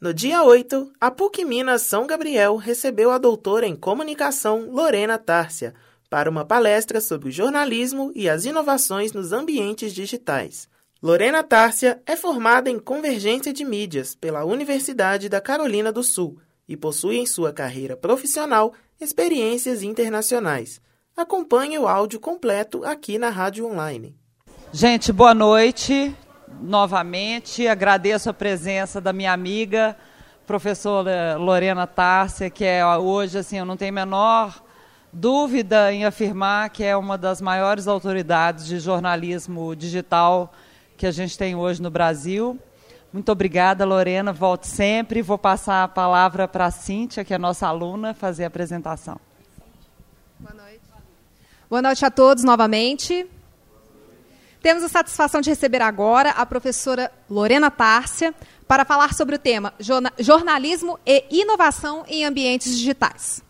No dia 8, a PUC Minas São Gabriel recebeu a doutora em comunicação Lorena Tárcia para uma palestra sobre o jornalismo e as inovações nos ambientes digitais. Lorena Tárcia é formada em Convergência de Mídias pela Universidade da Carolina do Sul e possui em sua carreira profissional experiências internacionais. Acompanhe o áudio completo aqui na Rádio Online. Gente, boa noite novamente. Agradeço a presença da minha amiga, professora Lorena Tárcia, que é hoje, assim, eu não tenho a menor dúvida em afirmar que é uma das maiores autoridades de jornalismo digital que a gente tem hoje no Brasil. Muito obrigada, Lorena. Volte sempre. Vou passar a palavra para a Cíntia, que é nossa aluna, fazer a apresentação. Boa noite. Boa noite a todos novamente. Temos a satisfação de receber agora a professora Lorena Tárcia para falar sobre o tema jornalismo e inovação em ambientes digitais.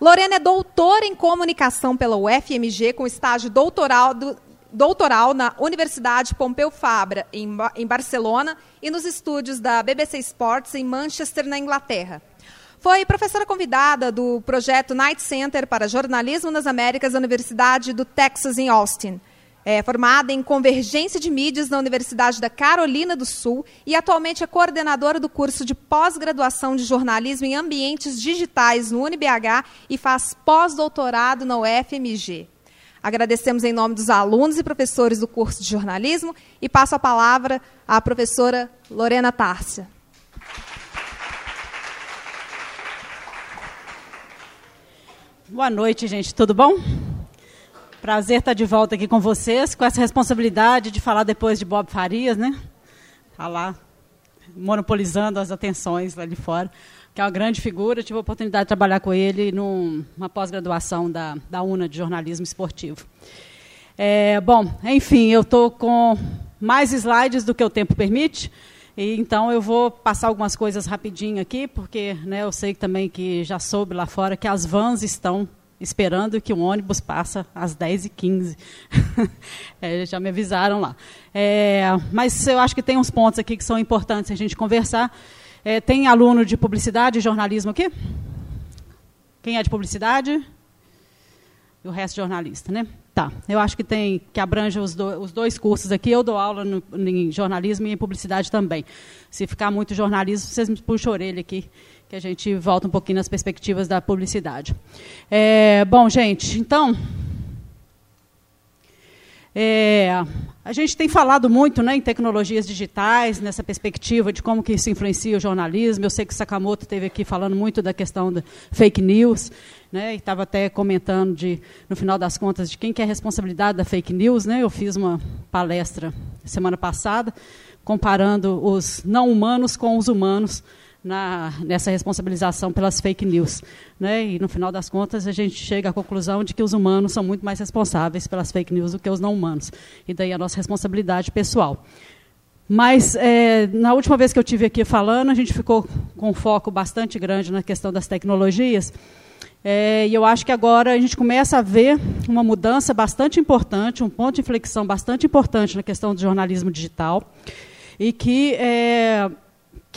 Lorena é doutora em comunicação pela UFMG, com estágio doutoral, do, doutoral na Universidade Pompeu Fabra, em, em Barcelona, e nos estúdios da BBC Sports, em Manchester, na Inglaterra. Foi professora convidada do projeto Night Center para Jornalismo nas Américas da Universidade do Texas, em Austin é formada em Convergência de Mídias na Universidade da Carolina do Sul e atualmente é coordenadora do curso de pós-graduação de jornalismo em ambientes digitais no UniBH e faz pós-doutorado na UFMG. Agradecemos em nome dos alunos e professores do curso de jornalismo e passo a palavra à professora Lorena Tárcia. Boa noite, gente. Tudo bom? Prazer estar de volta aqui com vocês, com essa responsabilidade de falar depois de Bob Farias, né? Falar, tá monopolizando as atenções lá de fora, que é uma grande figura. tive a oportunidade de trabalhar com ele numa pós-graduação da, da UNA de jornalismo esportivo. É, bom, enfim, eu estou com mais slides do que o tempo permite. E, então eu vou passar algumas coisas rapidinho aqui, porque né, eu sei também que já soube lá fora que as vans estão esperando que o ônibus passa às 10h15. é, já me avisaram lá. É, mas eu acho que tem uns pontos aqui que são importantes a gente conversar. É, tem aluno de publicidade e jornalismo aqui? Quem é de publicidade? E o resto jornalista, né? Tá. Eu acho que tem que abrange os, do, os dois cursos aqui. Eu dou aula no, em jornalismo e em publicidade também. Se ficar muito jornalismo, vocês me puxam a orelha aqui que a gente volta um pouquinho nas perspectivas da publicidade. É, bom, gente, então. É, a gente tem falado muito né, em tecnologias digitais, nessa perspectiva de como que isso influencia o jornalismo. Eu sei que Sakamoto esteve aqui falando muito da questão da fake news, né, e estava até comentando, de, no final das contas, de quem que é a responsabilidade da fake news. Né? Eu fiz uma palestra semana passada, comparando os não humanos com os humanos na, nessa responsabilização pelas fake news. Né? E, no final das contas, a gente chega à conclusão de que os humanos são muito mais responsáveis pelas fake news do que os não humanos. E daí a nossa responsabilidade pessoal. Mas, é, na última vez que eu tive aqui falando, a gente ficou com um foco bastante grande na questão das tecnologias. É, e eu acho que agora a gente começa a ver uma mudança bastante importante, um ponto de inflexão bastante importante na questão do jornalismo digital. E que é,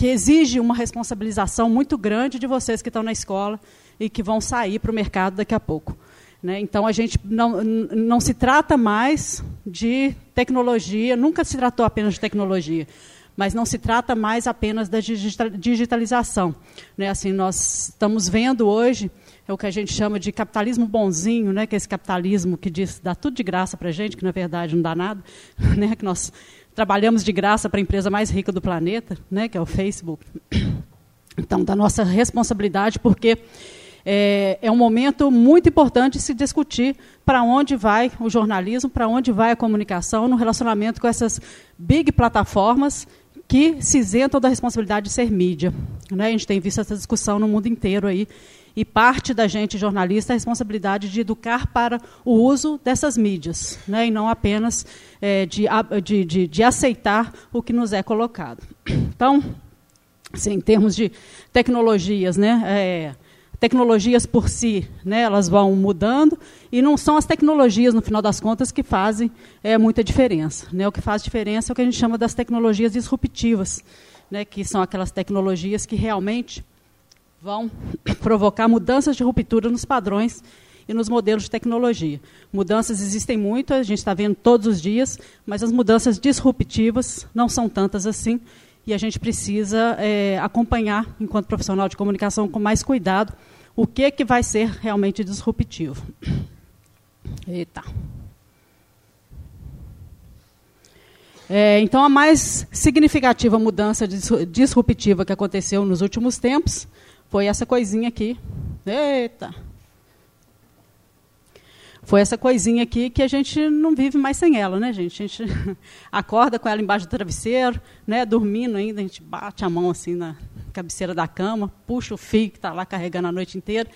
que exige uma responsabilização muito grande de vocês que estão na escola e que vão sair para o mercado daqui a pouco. Né? Então, a gente não, não se trata mais de tecnologia, nunca se tratou apenas de tecnologia, mas não se trata mais apenas da digitalização. Né? Assim, nós estamos vendo hoje é o que a gente chama de capitalismo bonzinho, né? que é esse capitalismo que diz dá tudo de graça para a gente, que na verdade não dá nada, né? que nós trabalhamos de graça para a empresa mais rica do planeta, né, que é o Facebook. Então, da nossa responsabilidade, porque é, é um momento muito importante se discutir para onde vai o jornalismo, para onde vai a comunicação no relacionamento com essas big plataformas que se isentam da responsabilidade de ser mídia. Né? A gente tem visto essa discussão no mundo inteiro aí e parte da gente jornalista é a responsabilidade de educar para o uso dessas mídias, né, e não apenas é, de, de, de, de, aceitar o que nos é colocado. Então, assim, em termos de tecnologias, né, é, tecnologias por si, né, elas vão mudando e não são as tecnologias, no final das contas, que fazem é, muita diferença. Né? O que faz diferença é o que a gente chama das tecnologias disruptivas, né, que são aquelas tecnologias que realmente vão provocar mudanças de ruptura nos padrões e nos modelos de tecnologia. Mudanças existem muito, a gente está vendo todos os dias, mas as mudanças disruptivas não são tantas assim, e a gente precisa é, acompanhar, enquanto profissional de comunicação, com mais cuidado, o que, que vai ser realmente disruptivo. Eita. É, então, a mais significativa mudança disruptiva que aconteceu nos últimos tempos foi essa coisinha aqui. Eita! Foi essa coisinha aqui que a gente não vive mais sem ela, né, gente? A gente acorda com ela embaixo do travesseiro, né, dormindo ainda, a gente bate a mão assim na cabeceira da cama, puxa o fio que está lá carregando a noite inteira.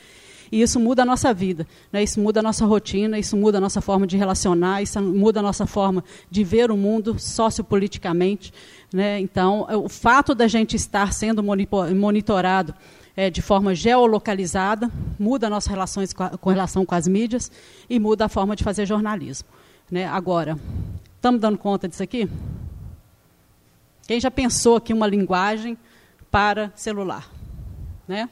E isso muda a nossa vida, né? isso muda a nossa rotina, isso muda a nossa forma de relacionar, isso muda a nossa forma de ver o mundo sociopoliticamente. Né? Então, o fato da gente estar sendo monitorado é, de forma geolocalizada, muda nossas relações com, a, com, relação com as mídias e muda a forma de fazer jornalismo. Né? Agora, estamos dando conta disso aqui? Quem já pensou aqui uma linguagem para celular? Né?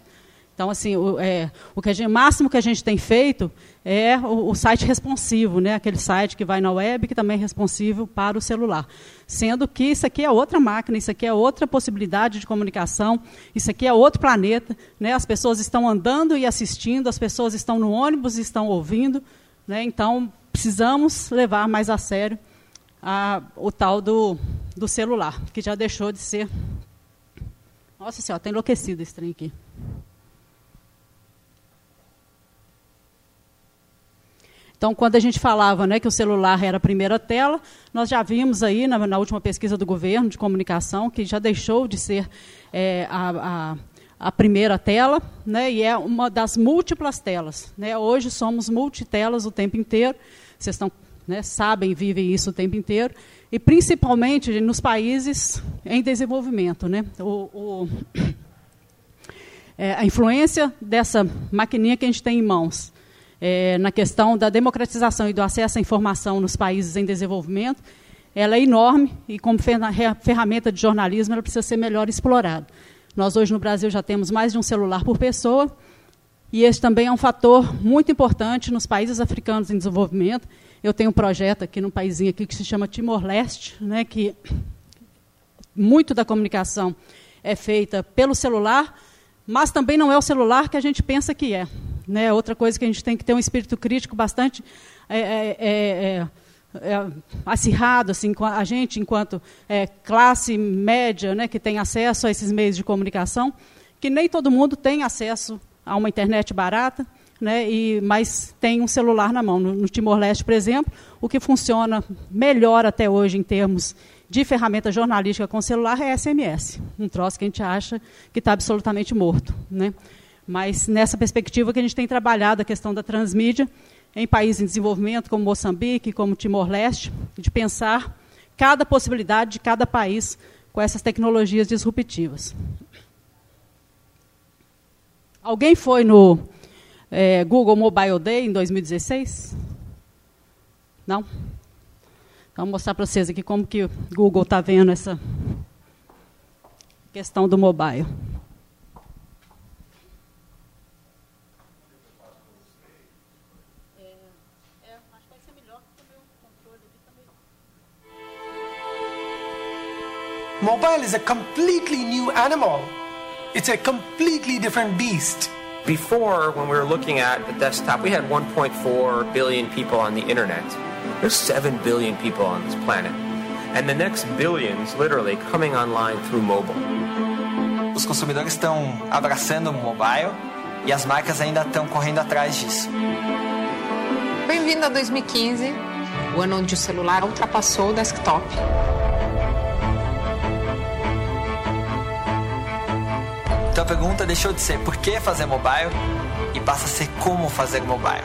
Então, assim, o, é, o que gente, máximo que a gente tem feito é o, o, site responsivo, né? aquele site que vai na web, que também é responsivo para o celular. Sendo que isso aqui é outra máquina, isso aqui é outra possibilidade de comunicação, isso aqui é outro planeta. Né? As pessoas estão andando e assistindo, as pessoas estão no ônibus e estão ouvindo. Né? Então, precisamos levar mais a sério a, o tal do, do celular, que já deixou de ser. Nossa senhora, está enlouquecido esse trem aqui. Então, quando a gente falava né, que o celular era a primeira tela, nós já vimos aí na, na última pesquisa do governo de comunicação que já deixou de ser é, a, a, a, primeira tela, né, e é uma das múltiplas telas. Né? Hoje somos multitelas o tempo inteiro, vocês estão, né, sabem, vivem isso o tempo inteiro, e principalmente nos países em desenvolvimento. Né? O, o, é, a influência dessa maquininha que a gente tem em mãos é, na questão da democratização e do acesso à informação nos países em desenvolvimento, ela é enorme e, como ferramenta de jornalismo, ela precisa ser melhor explorada. Nós, hoje, no Brasil, já temos mais de um celular por pessoa, e esse também é um fator muito importante nos países africanos em desenvolvimento. Eu tenho um projeto aqui num país aqui que se chama Timor-Leste, né, que muito da comunicação é feita pelo celular, mas também não é o celular que a gente pensa que é. Né? Outra coisa que a gente tem que ter um espírito crítico bastante é, é, é, é acirrado assim, a gente, enquanto é, classe média né, que tem acesso a esses meios de comunicação, que nem todo mundo tem acesso a uma internet barata, né, e, mas tem um celular na mão. No, no Timor-Leste, por exemplo, o que funciona melhor até hoje em termos de ferramenta jornalística com celular é SMS, um troço que a gente acha que está absolutamente morto. Né? Mas nessa perspectiva que a gente tem trabalhado a questão da transmídia em países em desenvolvimento, como Moçambique, como Timor-Leste, de pensar cada possibilidade de cada país com essas tecnologias disruptivas. Alguém foi no é, Google Mobile Day em 2016? Não? Então, vou mostrar para vocês aqui como que o Google está vendo essa questão do mobile. Mobile is a completely new animal. It's a completely different beast. Before, when we were looking at the desktop, we had 1.4 billion people on the internet. There's 7 billion people on this planet. And the next billions literally coming online through mobile. Os consumidores estão abraçando o mobile e as marcas ainda estão correndo atrás disso. Bem-vindo a 2015, o ano onde o celular ultrapassou o desktop. Então a pergunta deixou de ser por que fazer mobile e passa a ser como fazer mobile.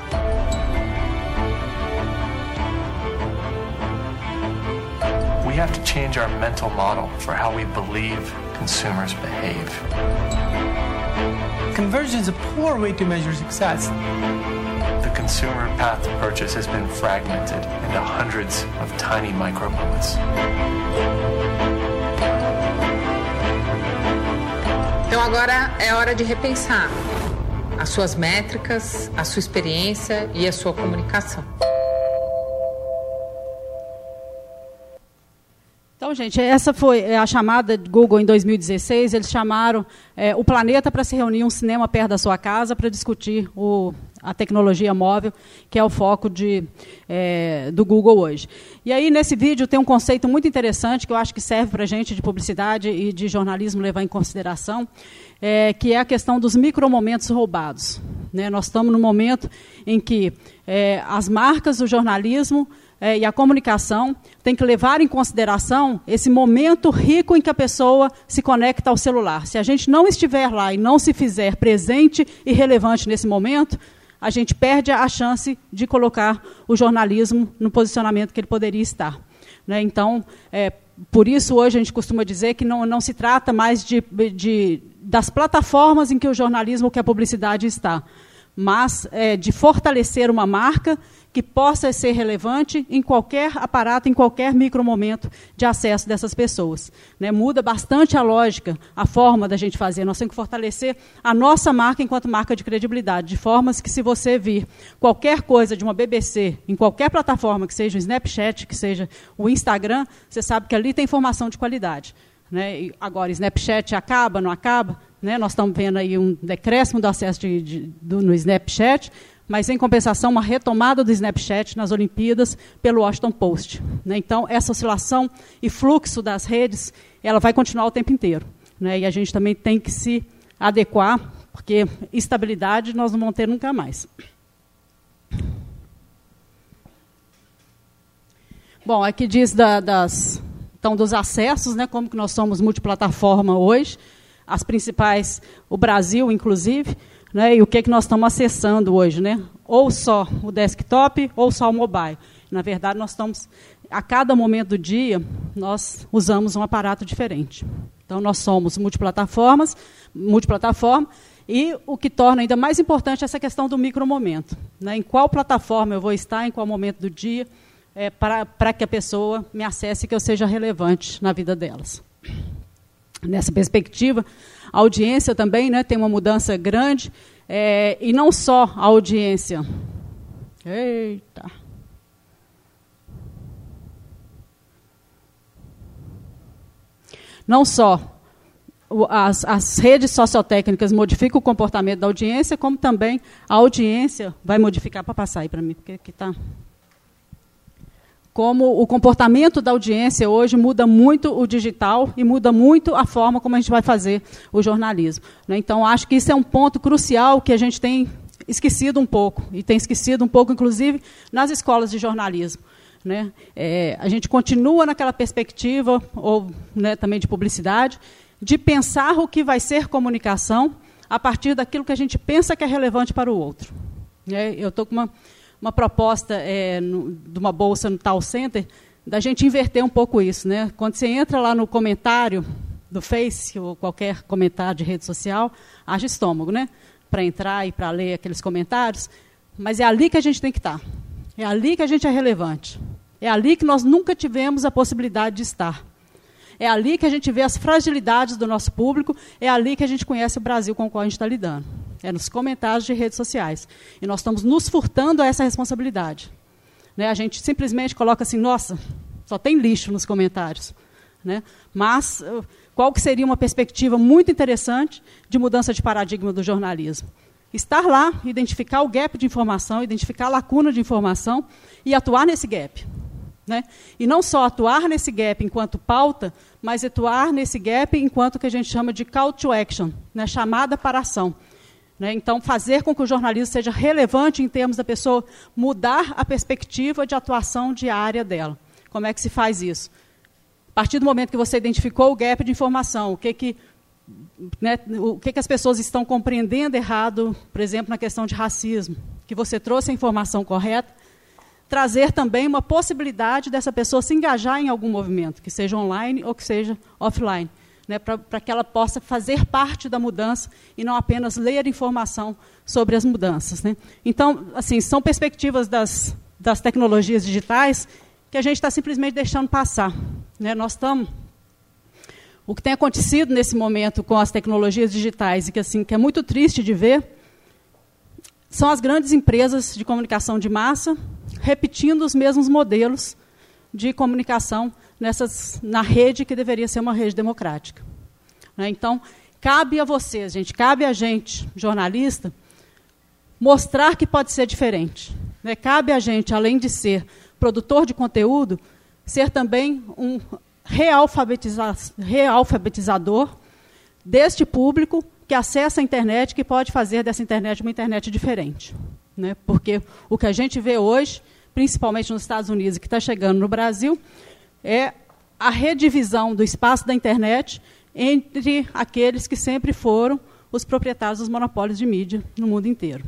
We have to change our mental model for how we believe consumers behave. Conversion is a poor way to measure success. The consumer path to purchase has been fragmented into hundreds of tiny micro moments. Então agora é hora de repensar as suas métricas, a sua experiência e a sua comunicação. Então, gente, essa foi a chamada de Google em 2016. Eles chamaram é, o planeta para se reunir um cinema perto da sua casa para discutir o, a tecnologia móvel, que é o foco de, é, do Google hoje. E aí, nesse vídeo, tem um conceito muito interessante que eu acho que serve para a gente de publicidade e de jornalismo levar em consideração, é, que é a questão dos micromomentos roubados. Né? Nós estamos no momento em que é, as marcas do jornalismo é, e a comunicação tem que levar em consideração esse momento rico em que a pessoa se conecta ao celular. Se a gente não estiver lá e não se fizer presente e relevante nesse momento, a gente perde a chance de colocar o jornalismo no posicionamento que ele poderia estar. Né? Então, é, por isso, hoje a gente costuma dizer que não, não se trata mais de, de, das plataformas em que o jornalismo, que a publicidade está, mas é, de fortalecer uma marca que possa ser relevante em qualquer aparato, em qualquer micromomento de acesso dessas pessoas. Né? Muda bastante a lógica, a forma da gente fazer. Nós temos que fortalecer a nossa marca enquanto marca de credibilidade, de formas que, se você vir qualquer coisa de uma BBC, em qualquer plataforma, que seja o Snapchat, que seja o Instagram, você sabe que ali tem informação de qualidade. Né? E agora, Snapchat acaba, não acaba? Né? Nós estamos vendo aí um decréscimo do acesso de, de, do, no Snapchat, mas, em compensação, uma retomada do Snapchat nas Olimpíadas pelo Washington Post. Né? Então, essa oscilação e fluxo das redes, ela vai continuar o tempo inteiro. Né? E a gente também tem que se adequar, porque estabilidade nós não vamos ter nunca mais. Bom, aqui diz da, das, então, dos acessos, né, como que nós somos multiplataforma hoje, as principais, o Brasil, inclusive, né? E o que, é que nós estamos acessando hoje? Né? Ou só o desktop ou só o mobile. Na verdade, nós estamos, a cada momento do dia, nós usamos um aparato diferente. Então, nós somos multiplataformas, multiplataforma, e o que torna ainda mais importante essa questão do micromomento. Né? Em qual plataforma eu vou estar, em qual momento do dia, é, para que a pessoa me acesse e que eu seja relevante na vida delas. Nessa perspectiva, a audiência também né, tem uma mudança grande, é, e não só a audiência. Eita. Não só as, as, redes sociotécnicas modificam o comportamento da audiência, como também a audiência vai modificar para passar aí para mim, porque aqui está como o comportamento da audiência hoje muda muito o digital e muda muito a forma como a gente vai fazer o jornalismo. Né? Então, acho que isso é um ponto crucial que a gente tem esquecido um pouco, e tem esquecido um pouco, inclusive, nas escolas de jornalismo. Né? É, a gente continua naquela perspectiva, ou né, também de publicidade, de pensar o que vai ser comunicação a partir daquilo que a gente pensa que é relevante para o outro. É, eu estou com uma uma proposta é, no, de uma bolsa no Tal Center, da gente inverter um pouco isso. Né? Quando você entra lá no comentário do Face, ou qualquer comentário de rede social, haja estômago, né? Para entrar e para ler aqueles comentários. Mas é ali que a gente tem que estar. É ali que a gente é relevante. É ali que nós nunca tivemos a possibilidade de estar. É ali que a gente vê as fragilidades do nosso público, é ali que a gente conhece o Brasil com o qual a gente está lidando é nos comentários de redes sociais. E nós estamos nos furtando a essa responsabilidade. Né? A gente simplesmente coloca assim, nossa, só tem lixo nos comentários. Né? Mas uh, qual que seria uma perspectiva muito interessante de mudança de paradigma do jornalismo? Estar lá, identificar o gap de informação, identificar a lacuna de informação e atuar nesse gap. Né? E não só atuar nesse gap enquanto pauta, mas atuar nesse gap enquanto que a gente chama de call to action, né? chamada para ação. Né? Então, fazer com que o jornalismo seja relevante em termos da pessoa mudar a perspectiva de atuação diária dela. Como é que se faz isso? A partir do momento que você identificou o gap de informação, o que, que, né, o que, que as pessoas estão compreendendo errado, por exemplo, na questão de racismo, que você trouxe a informação correta, trazer também uma possibilidade dessa pessoa se engajar em algum movimento, que seja online ou que seja offline né, para que ela possa fazer parte da mudança e não apenas ler informação sobre as mudanças. Né. Então, assim, são perspectivas das, das tecnologias digitais que a gente está simplesmente deixando passar. Né. Nós estamos. o que tem acontecido nesse momento com as tecnologias digitais e que assim que é muito triste de ver são as grandes empresas de comunicação de massa repetindo os mesmos modelos de comunicação nessas, na rede que deveria ser uma rede democrática. Né? Então, cabe a vocês, gente, cabe a gente, jornalista, mostrar que pode ser diferente. Né? Cabe a gente, além de ser produtor de conteúdo, ser também um realfabetiza realfabetizador deste público que acessa a internet, que pode fazer dessa internet uma internet diferente. Né? Porque o que a gente vê hoje, principalmente nos Estados Unidos e que está chegando no Brasil, é a redivisão do espaço da internet entre aqueles que sempre foram os proprietários dos monopólios de mídia no mundo inteiro.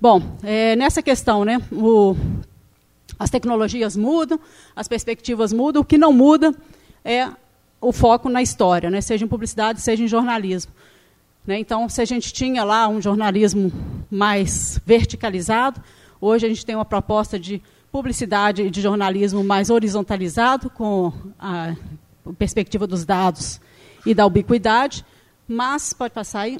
Bom, é, nessa questão, né, o, as tecnologias mudam, as perspectivas mudam, o que não muda é o foco na história, né, seja em publicidade, seja em jornalismo. Né, então, se a gente tinha lá um jornalismo mais verticalizado, hoje a gente tem uma proposta de publicidade e de jornalismo mais horizontalizado, com a perspectiva dos dados e da ubiquidade, mas, pode passar aí,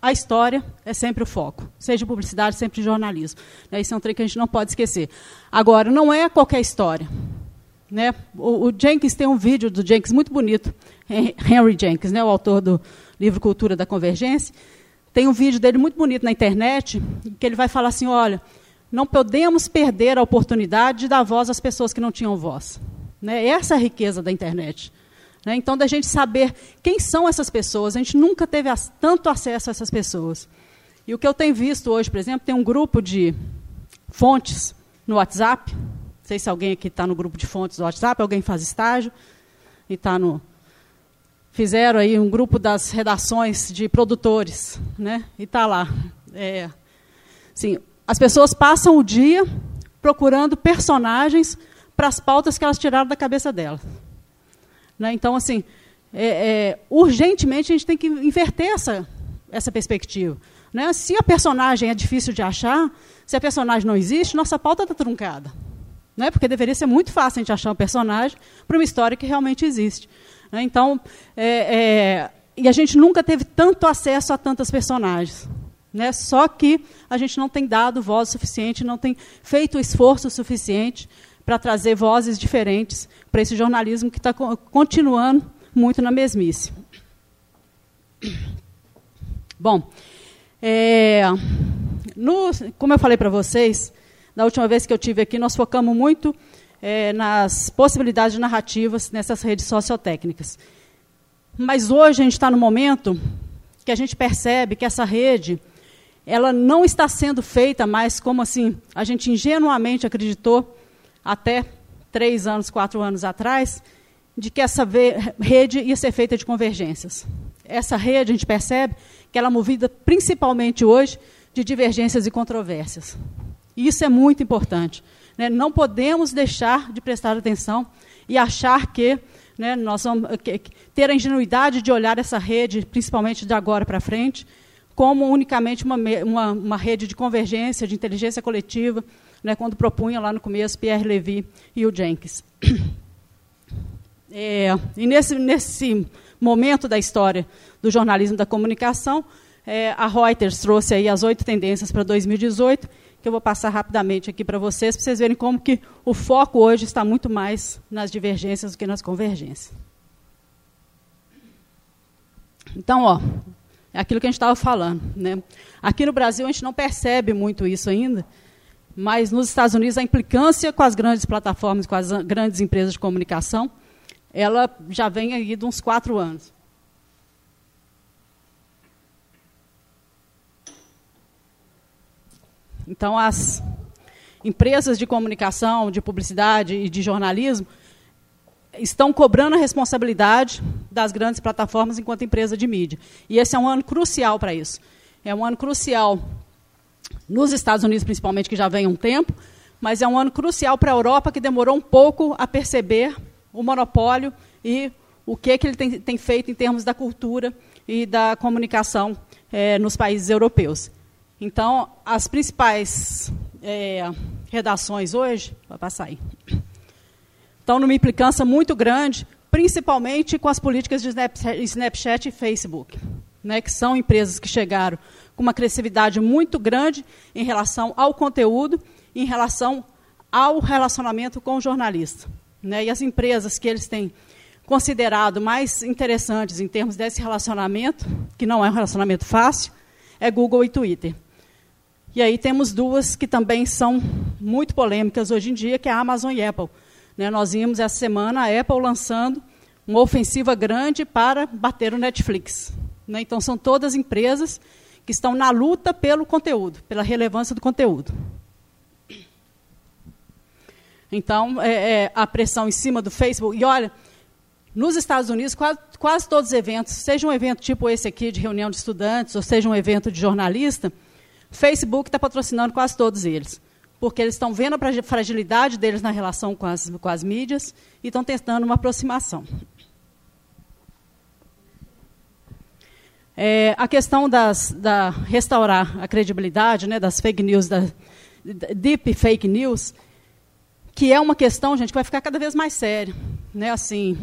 a história é sempre o foco, seja publicidade, sempre jornalismo. Né, isso é um trem que a gente não pode esquecer. Agora, não é qualquer história. Né? O, o, Jenkins tem um vídeo do Jenkins muito bonito, Henry Jenkins, né, o autor do livro Cultura da Convergência, tem um vídeo dele muito bonito na internet, que ele vai falar assim, olha, não podemos perder a oportunidade de dar voz às pessoas que não tinham voz. Né? Essa é a riqueza da internet. Né? Então, da gente saber quem são essas pessoas, a gente nunca teve tanto acesso a essas pessoas. E o que eu tenho visto hoje, por exemplo, tem um grupo de fontes no WhatsApp. Não sei se alguém aqui está no grupo de fontes do WhatsApp, alguém faz estágio e está no. Fizeram aí um grupo das redações de produtores, né? E está lá. É, assim, as pessoas passam o dia procurando personagens para as pautas que elas tiraram da cabeça delas. Né? Então, assim, é, é, urgentemente a gente tem que inverter essa, essa perspectiva. Né? Se a personagem é difícil de achar, se a personagem não existe, nossa pauta está truncada. Né? Porque deveria ser muito fácil a gente achar um personagem para uma história que realmente existe. Né? Então, é, é, e a gente nunca teve tanto acesso a tantas personagens. Né? Só que a gente não tem dado voz suficiente, não tem feito esforço suficiente para trazer vozes diferentes para esse jornalismo que está continuando muito na mesmice. Bom, é, no, como eu falei para vocês, da última vez que eu tive aqui, nós focamos muito é, nas possibilidades narrativas nessas redes sociotécnicas. Mas hoje a gente está no momento que a gente percebe que essa rede ela não está sendo feita mais como assim a gente ingenuamente acreditou até três anos, quatro anos atrás, de que essa rede ia ser feita de convergências. Essa rede, a gente percebe que ela é movida principalmente hoje de divergências e controvérsias. E isso é muito importante. Né? Não podemos deixar de prestar atenção e achar que né, nós vamos ter a ingenuidade de olhar essa rede, principalmente de agora para frente, como unicamente uma, uma, uma, rede de convergência, de inteligência coletiva, né, quando propunha lá no começo Pierre Levy e o Jenkins. É, e nesse, nesse momento da história do jornalismo da comunicação, é, a Reuters trouxe aí as oito tendências para 2018, que eu vou passar rapidamente aqui para vocês, para vocês verem como que o foco hoje está muito mais nas divergências do que nas convergências. Então, ó, é aquilo que a gente estava falando. Né? Aqui no Brasil a gente não percebe muito isso ainda, mas nos Estados Unidos a implicância com as grandes plataformas, com as grandes empresas de comunicação, ela já vem aí de uns quatro anos. Então, as empresas de comunicação, de publicidade e de jornalismo estão cobrando a responsabilidade das grandes plataformas enquanto empresa de mídia. E esse é um ano crucial para isso. É um ano crucial nos Estados Unidos, principalmente, que já vem um tempo, mas é um ano crucial para a Europa, que demorou um pouco a perceber o monopólio e o que, que ele tem, tem feito em termos da cultura e da comunicação é, nos países europeus. Então, as principais é, redações hoje, vai passar aí, estão numa implicância muito grande, principalmente com as políticas de Snapchat e Facebook, né, que são empresas que chegaram com uma crescividade muito grande em relação ao conteúdo, em relação ao relacionamento com o jornalista. Né, e as empresas que eles têm considerado mais interessantes em termos desse relacionamento, que não é um relacionamento fácil, é Google e Twitter. E aí temos duas que também são muito polêmicas hoje em dia, que é a Amazon e a Apple. Né, nós vimos essa semana a Apple lançando uma ofensiva grande para bater o Netflix. Né, então, são todas empresas que estão na luta pelo conteúdo, pela relevância do conteúdo. Então, é, é, a pressão em cima do Facebook. E olha, nos Estados Unidos, quase, quase todos os eventos, seja um evento tipo esse aqui, de reunião de estudantes, ou seja um evento de jornalista, Facebook está patrocinando quase todos eles. Porque eles estão vendo a fragilidade deles na relação com as, com as mídias e estão tentando uma aproximação. É, a questão das, da restaurar a credibilidade né, das fake news, da, deep fake news, que é uma questão, gente, que vai ficar cada vez mais séria. Né, assim,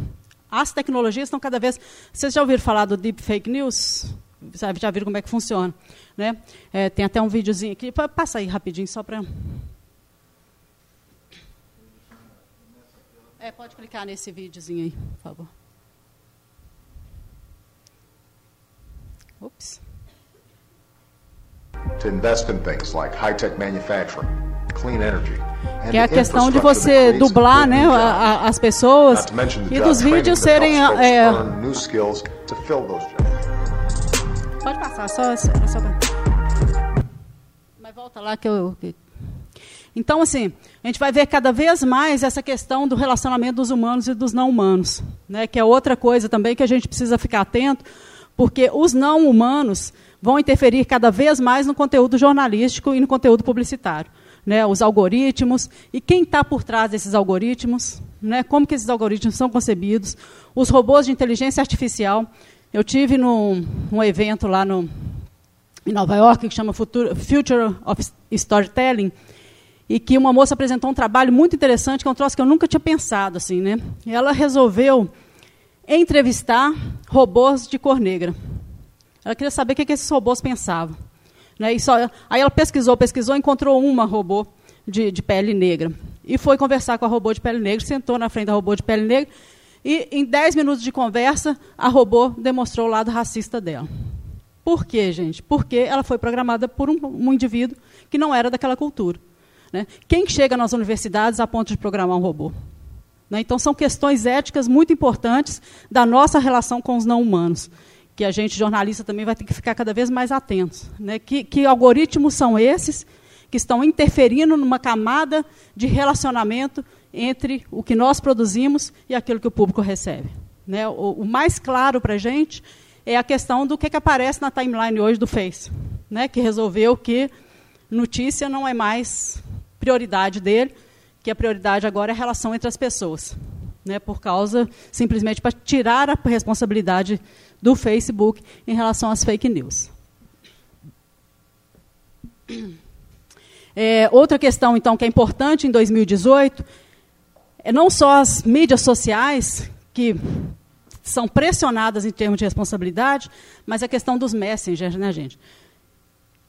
as tecnologias estão cada vez. Vocês já ouviram falar do deep fake news? Já viram como é que funciona? Né? É, tem até um videozinho aqui. Passa aí rapidinho, só para. É, pode clicar nesse videozinho aí, por favor. Ups. To invest in things like high-tech manufacturing, clean energy, que é a questão de você dublar né, a, a, as pessoas e dos vídeos serem. É... Pode passar, só. só... Mas volta lá que eu. Então, assim, a gente vai ver cada vez mais essa questão do relacionamento dos humanos e dos não humanos, né, que é outra coisa também que a gente precisa ficar atento, porque os não humanos vão interferir cada vez mais no conteúdo jornalístico e no conteúdo publicitário né, os algoritmos e quem está por trás desses algoritmos, né, como que esses algoritmos são concebidos, os robôs de inteligência artificial. Eu tive num, num evento lá no, em Nova York que chama Future of Storytelling e que uma moça apresentou um trabalho muito interessante, que é um troço que eu nunca tinha pensado assim, né? E ela resolveu entrevistar robôs de cor negra. Ela queria saber o que, que esses robôs pensavam. Né? Só, aí ela pesquisou, pesquisou, encontrou uma robô de, de, pele negra. E foi conversar com a robô de pele negra, sentou na frente da robô de pele negra, e em 10 minutos de conversa, a robô demonstrou o lado racista dela. Por quê, gente? Porque ela foi programada por um, um indivíduo que não era daquela cultura. Né? Quem chega nas universidades a ponto de programar um robô? Né? Então, são questões éticas muito importantes da nossa relação com os não humanos que a gente, jornalista, também vai ter que ficar cada vez mais atentos. Né? Que, que algoritmos são esses que estão interferindo numa camada de relacionamento entre o que nós produzimos e aquilo que o público recebe? Né? O, o mais claro para a gente é a questão do que, que aparece na timeline hoje do Face, né? que resolveu que notícia não é mais prioridade dele, que a prioridade agora é a relação entre as pessoas. Né, por causa, simplesmente para tirar a responsabilidade do Facebook em relação às fake news. É, outra questão, então, que é importante em 2018 é não só as mídias sociais que são pressionadas em termos de responsabilidade, mas a questão dos messengers, né, gente?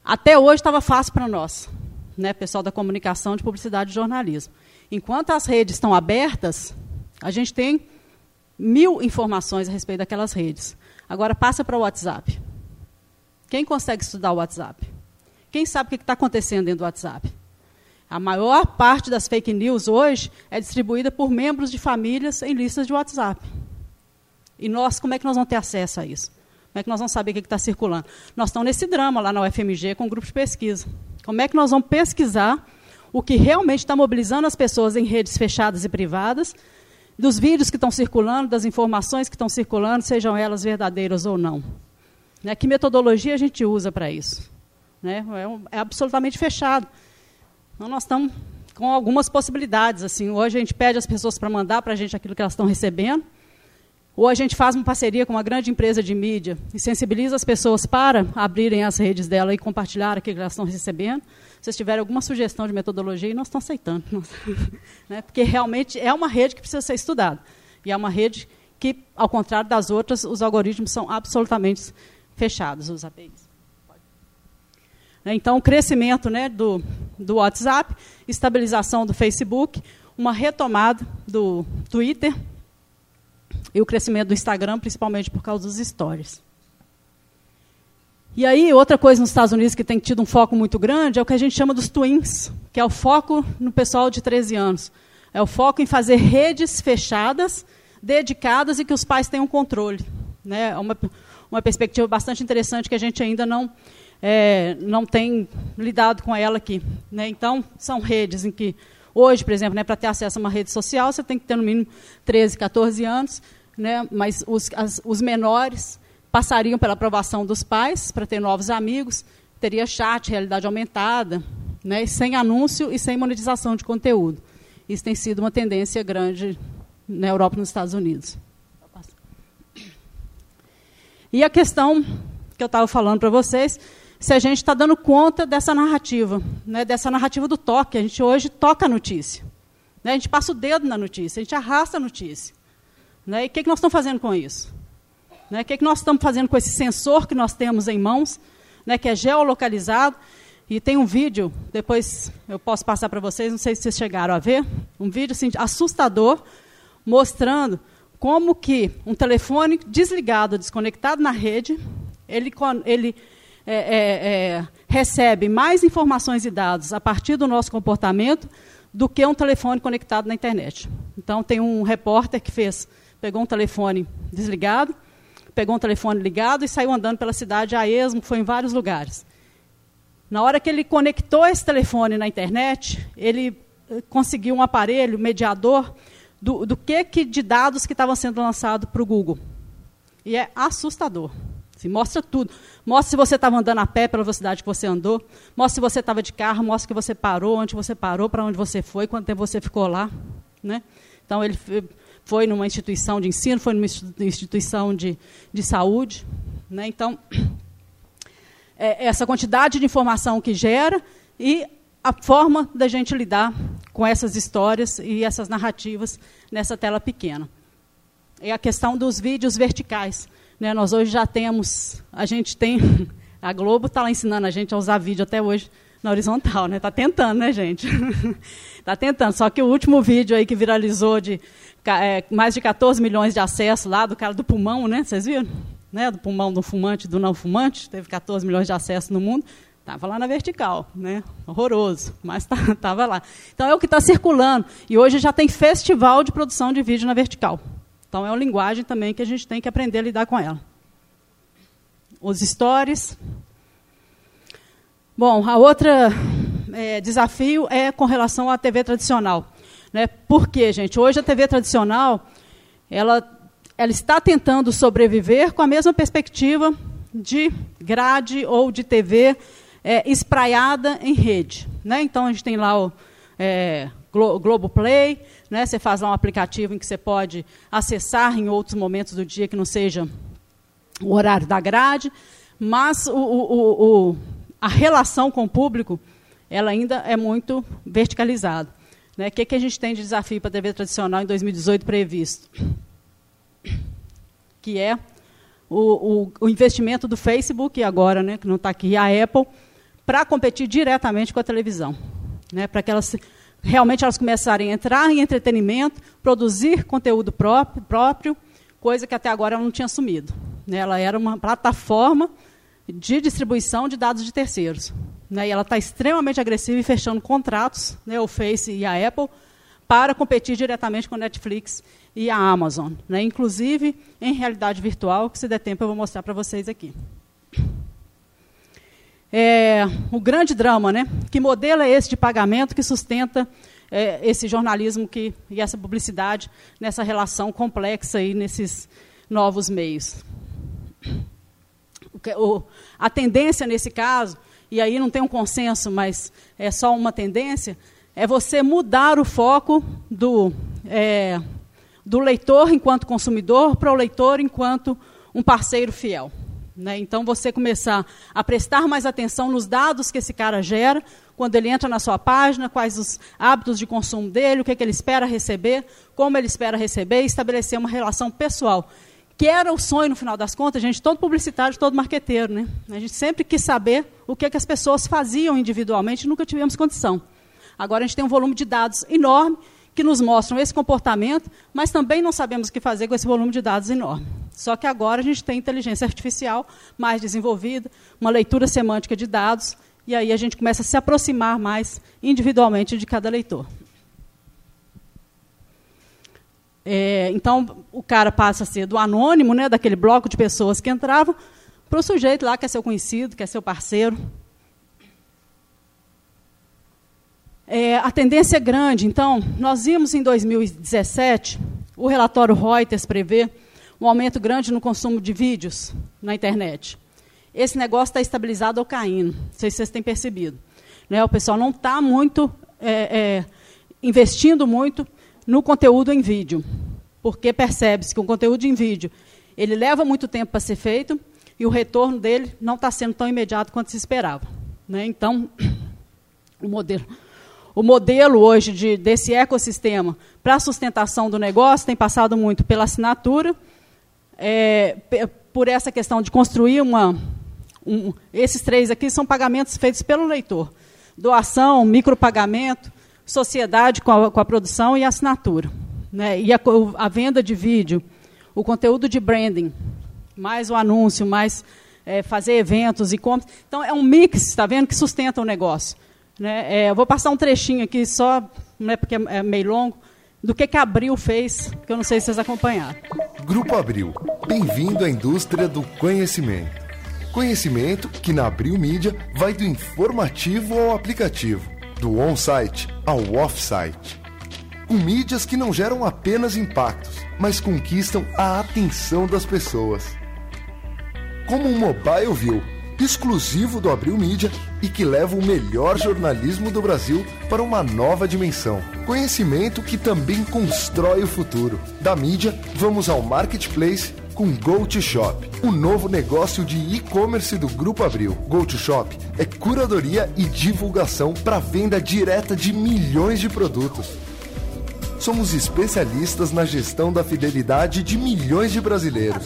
Até hoje estava fácil para nós, né, pessoal da comunicação, de publicidade e jornalismo. Enquanto as redes estão abertas, a gente tem mil informações a respeito daquelas redes. Agora passa para o WhatsApp. Quem consegue estudar o WhatsApp? Quem sabe o que está acontecendo dentro do WhatsApp? A maior parte das fake news hoje é distribuída por membros de famílias em listas de WhatsApp. E nós, como é que nós vamos ter acesso a isso? Como é que nós vamos saber o que está circulando? Nós estamos nesse drama lá na UFMG com o grupo de pesquisa. Como é que nós vamos pesquisar o que realmente está mobilizando as pessoas em redes fechadas e privadas dos vídeos que estão circulando, das informações que estão circulando, sejam elas verdadeiras ou não. Né? Que metodologia a gente usa para isso? Né? É, um, é, absolutamente fechado. Então, nós estamos com algumas possibilidades. Assim, hoje a gente pede às pessoas para mandar para a gente aquilo que elas estão recebendo, ou a gente faz uma parceria com uma grande empresa de mídia e sensibiliza as pessoas para abrirem as redes dela e compartilhar aquilo que elas estão recebendo, vocês tiverem alguma sugestão de metodologia, nós estamos aceitando. né? Porque realmente é uma rede que precisa ser estudada. E é uma rede que, ao contrário das outras, os algoritmos são absolutamente fechados, os APIs. Né? Então, o crescimento né, do, do WhatsApp, estabilização do Facebook, uma retomada do Twitter e o crescimento do Instagram, principalmente por causa dos stories. E aí, outra coisa nos Estados Unidos que tem tido um foco muito grande é o que a gente chama dos twins, que é o foco no pessoal de 13 anos. É o foco em fazer redes fechadas, dedicadas e que os pais tenham controle. Né? É uma, uma perspectiva bastante interessante que a gente ainda não, é, não tem lidado com ela aqui. Né? Então, são redes em que, hoje, por exemplo, né, para ter acesso a uma rede social, você tem que ter no mínimo 13, 14 anos, né? mas os, as, os menores passariam pela aprovação dos pais para ter novos amigos, teria chat, realidade aumentada, né, sem anúncio e sem monetização de conteúdo. Isso tem sido uma tendência grande na Europa e nos Estados Unidos. E a questão que eu estava falando para vocês, se a gente está dando conta dessa narrativa, né, dessa narrativa do toque. A gente hoje toca a notícia. Né, a gente passa o dedo na notícia, a gente arrasta a notícia. Né, e o que, que nós estamos fazendo com isso? Né? O que, que nós estamos fazendo com esse sensor que nós temos em mãos, né, que é geolocalizado? E tem um vídeo, depois eu posso passar para vocês, não sei se vocês chegaram a ver, um vídeo assim, assustador, mostrando como que um telefone desligado, desconectado na rede, ele, ele é, é, é, recebe mais informações e dados a partir do nosso comportamento do que um telefone conectado na internet. Então, tem um repórter que fez, pegou um telefone desligado, pegou um telefone ligado e saiu andando pela cidade a esmo, foi em vários lugares. Na hora que ele conectou esse telefone na internet, ele eh, conseguiu um aparelho mediador do, do que, que de dados que estavam sendo lançados para o Google. E é assustador. Assim, mostra tudo. Mostra se você estava andando a pé pela velocidade que você andou. Mostra se você estava de carro. Mostra que você parou, onde você parou, para onde você foi, quanto tempo você ficou lá. Né? Então, ele foi numa instituição de ensino, foi numa instituição de, de saúde. Né? Então, é essa quantidade de informação que gera e a forma da gente lidar com essas histórias e essas narrativas nessa tela pequena. É a questão dos vídeos verticais. Né? Nós hoje já temos, a gente tem, a Globo está lá ensinando a gente a usar vídeo até hoje na horizontal, né? Está tentando, né, gente? Está tentando. Só que o último vídeo aí que viralizou de é, mais de 14 milhões de acessos lá do cara do pulmão, né? Vocês viram? Né? Do pulmão do fumante, do não fumante, teve 14 milhões de acessos no mundo. Estava lá na vertical, né? horroroso, mas estava tá, lá. Então é o que está circulando. E hoje já tem festival de produção de vídeo na vertical. Então é uma linguagem também que a gente tem que aprender a lidar com ela. Os stories. Bom, a outra é, desafio é com relação à TV tradicional. Né? Por quê, gente? Hoje a TV tradicional ela, ela está tentando sobreviver com a mesma perspectiva de grade ou de TV é, espraiada em rede. Né? Então a gente tem lá o é, Glo Globoplay, né? você faz lá um aplicativo em que você pode acessar em outros momentos do dia que não seja o horário da grade, mas o, o, o, a relação com o público ela ainda é muito verticalizada. Né? O que, que a gente tem de desafio para a TV tradicional em 2018 previsto? Que é o, o, o investimento do Facebook, agora, né, que não está aqui, a Apple, para competir diretamente com a televisão. Né, para que elas realmente elas começarem a entrar em entretenimento, produzir conteúdo próprio, próprio coisa que até agora ela não tinha assumido. Né, ela era uma plataforma de distribuição de dados de terceiros. Né, e ela está extremamente agressiva e fechando contratos, né, o Face e a Apple, para competir diretamente com a Netflix e a Amazon. Né, inclusive em realidade virtual, que se der tempo eu vou mostrar para vocês aqui. É, o grande drama, né? Que modelo é esse de pagamento que sustenta é, esse jornalismo que, e essa publicidade nessa relação complexa aí nesses novos meios? O, a tendência nesse caso e aí não tem um consenso, mas é só uma tendência, é você mudar o foco do, é, do leitor enquanto consumidor para o leitor enquanto um parceiro fiel. Né? Então, você começar a prestar mais atenção nos dados que esse cara gera, quando ele entra na sua página, quais os hábitos de consumo dele, o que, é que ele espera receber, como ele espera receber, e estabelecer uma relação pessoal. Que era o sonho, no final das contas, gente, todo publicitário, todo marqueteiro. Né? A gente sempre quis saber o que, é que as pessoas faziam individualmente, nunca tivemos condição. Agora a gente tem um volume de dados enorme que nos mostram esse comportamento, mas também não sabemos o que fazer com esse volume de dados enorme. Só que agora a gente tem inteligência artificial mais desenvolvida, uma leitura semântica de dados, e aí a gente começa a se aproximar mais individualmente de cada leitor. É, então, o cara passa a ser do anônimo, né, daquele bloco de pessoas que entravam, para o sujeito lá que é seu conhecido, que é seu parceiro, É, a tendência é grande. Então, nós vimos em 2017, o relatório Reuters prevê um aumento grande no consumo de vídeos na internet. Esse negócio está estabilizado ou caindo. Não sei se vocês têm percebido. Né? O pessoal não está muito é, é, investindo muito no conteúdo em vídeo, porque percebe-se que o conteúdo em vídeo ele leva muito tempo para ser feito e o retorno dele não está sendo tão imediato quanto se esperava. Né? Então, o modelo o modelo hoje de, desse ecossistema para a sustentação do negócio tem passado muito pela assinatura, é, por essa questão de construir uma. Um, esses três aqui são pagamentos feitos pelo leitor: doação, micropagamento, sociedade com a, com a produção e assinatura. Né? E a, a, venda de vídeo, o conteúdo de branding, mais o anúncio, mais é, fazer eventos e compras. Então, é um mix, está vendo, que sustenta o negócio. Né? É, eu vou passar um trechinho aqui só, né, porque é meio longo, do que, que Abril fez, que eu não sei se vocês acompanharam. Grupo Abril, bem-vindo à indústria do conhecimento. Conhecimento que na Abril Mídia vai do informativo ao aplicativo, do on-site ao off-site. Com mídias que não geram apenas impactos, mas conquistam a atenção das pessoas. Como o Mobile View, exclusivo do Abril Mídia e que leva o melhor jornalismo do Brasil para uma nova dimensão. Conhecimento que também constrói o futuro. Da mídia, vamos ao marketplace com GoToShop, o novo negócio de e-commerce do Grupo Abril. GoToShop é curadoria e divulgação para venda direta de milhões de produtos. Somos especialistas na gestão da fidelidade de milhões de brasileiros.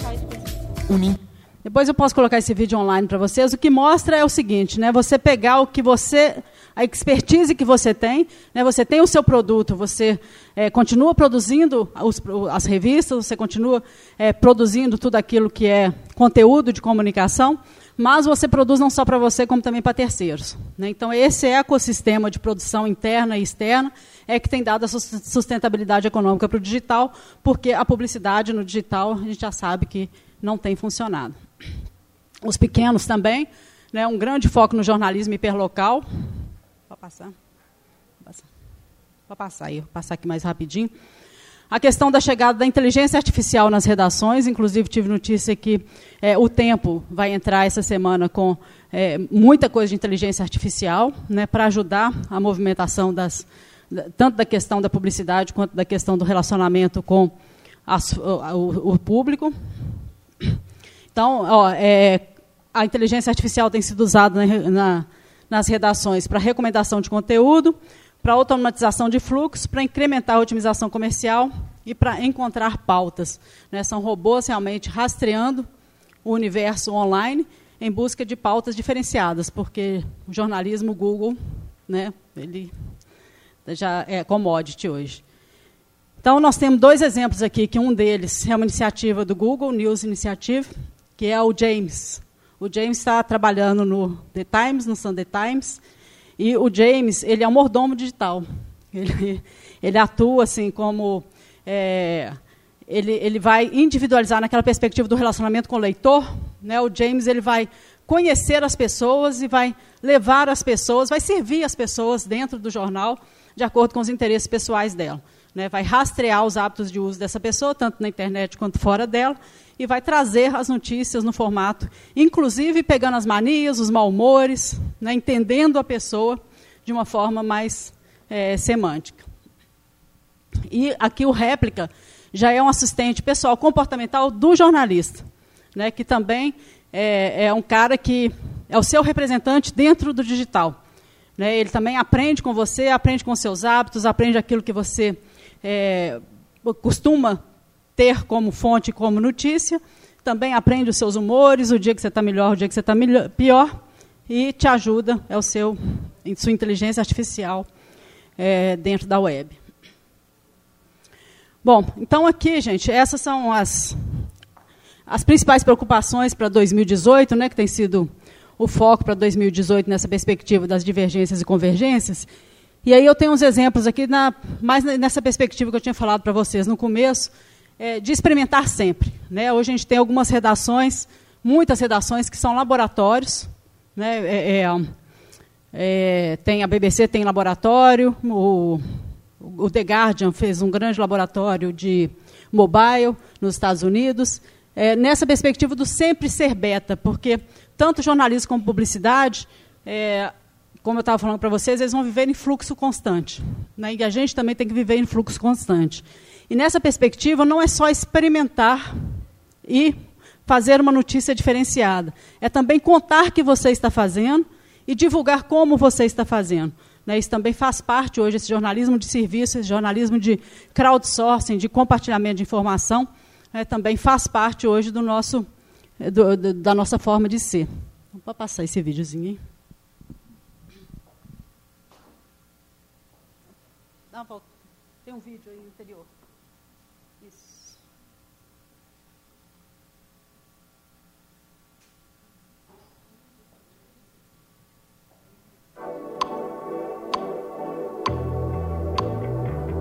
Unindo depois eu posso colocar esse vídeo online para vocês. O que mostra é o seguinte, né? Você pegar o que você, a expertise que você tem, né? Você tem o seu produto, você é, continua produzindo os, as revistas, você continua é, produzindo tudo aquilo que é conteúdo de comunicação, mas você produz não só para você, como também para terceiros. Né? Então, esse ecossistema de produção interna e externa é que tem dado a sustentabilidade econômica para o digital, porque a publicidade no digital, a gente já sabe que não tem funcionado. Os pequenos também, né, um grande foco no jornalismo hiperlocal. Pode passar? Pode passar aí, vou passar aqui mais rapidinho. A questão da chegada da inteligência artificial nas redações, inclusive tive notícia que é, o Tempo vai entrar essa semana com é, muita coisa de inteligência artificial né, para ajudar a movimentação das, tanto da questão da publicidade quanto da questão do relacionamento com as, o, o, público. Então, ó, é, a inteligência artificial tem sido usada na, na, nas redações para recomendação de conteúdo, para automatização de fluxos, para incrementar a otimização comercial e para encontrar pautas. Né? São robôs realmente rastreando o universo online em busca de pautas diferenciadas, porque o jornalismo Google, né, ele já é commodity hoje. Então, nós temos dois exemplos aqui, que um deles é uma iniciativa do Google News Initiative, que é o James. O James está trabalhando no The Times, no Sunday Times, e o James ele é um mordomo digital. Ele, ele atua assim como é, ele, ele vai individualizar naquela perspectiva do relacionamento com o leitor. Né? O James ele vai conhecer as pessoas e vai levar as pessoas, vai servir as pessoas dentro do jornal de acordo com os interesses pessoais dela. Né? Vai rastrear os hábitos de uso dessa pessoa, tanto na internet quanto fora dela, e vai trazer as notícias no formato, inclusive pegando as manias, os mal-humores, né, entendendo a pessoa de uma forma mais é, semântica. E aqui o réplica já é um assistente pessoal comportamental do jornalista, né, que também é, é um cara que é o seu representante dentro do digital. Né? Ele também aprende com você, aprende com seus hábitos, aprende aquilo que você é, costuma ter como fonte, como notícia. Também aprende os seus humores, o dia que você está melhor, o dia que você está pior, e te ajuda, é o seu, sua inteligência artificial é, dentro da web. Bom, então aqui, gente, essas são as, as principais preocupações para 2018, né, que tem sido o foco para 2018 nessa perspectiva das divergências e convergências. E aí eu tenho uns exemplos aqui, na, mais nessa perspectiva que eu tinha falado para vocês no começo, é, de experimentar sempre. Né? Hoje a gente tem algumas redações, muitas redações que são laboratórios. Né? É, é, é tem a BBC tem laboratório, o, o The Guardian fez um grande laboratório de mobile nos Estados Unidos. É, nessa perspectiva do sempre ser beta, porque tanto jornalismo como publicidade, é, como eu estava falando para vocês, eles vão viver em fluxo constante. Né? E a gente também tem que viver em fluxo constante. E nessa perspectiva, não é só experimentar e fazer uma notícia diferenciada. É também contar o que você está fazendo e divulgar como você está fazendo. Né? Isso também faz parte hoje, esse jornalismo de serviço, esse jornalismo de crowdsourcing, de compartilhamento de informação, né? também faz parte hoje do nosso do, da nossa forma de ser. Vamos passar esse videozinho aí. Dá uma volta. Tem um vídeo aí anterior. Isso.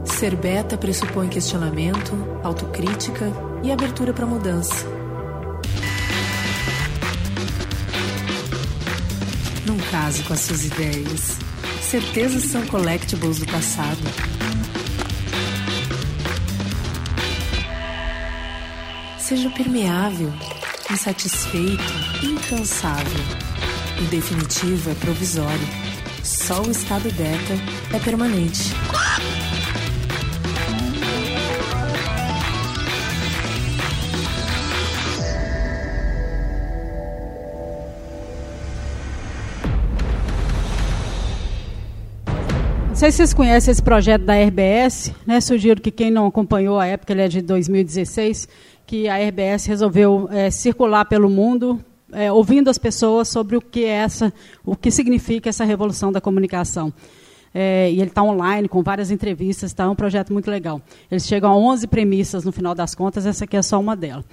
Ser beta pressupõe questionamento, autocrítica e abertura para mudança. Não case com as suas ideias. Certezas são collectibles do passado. Seja permeável, insatisfeito, incansável. O definitivo é provisório. Só o estado beta é permanente. Sei se vocês conhecem esse projeto da RBS, né? Sugiro que quem não acompanhou a época, ele é de 2016, que a RBS resolveu é, circular pelo mundo, é, ouvindo as pessoas sobre o que é essa, o que significa essa revolução da comunicação. É, e ele está online com várias entrevistas, está é um projeto muito legal. Eles chegam a 11 premissas no final das contas, essa aqui é só uma delas.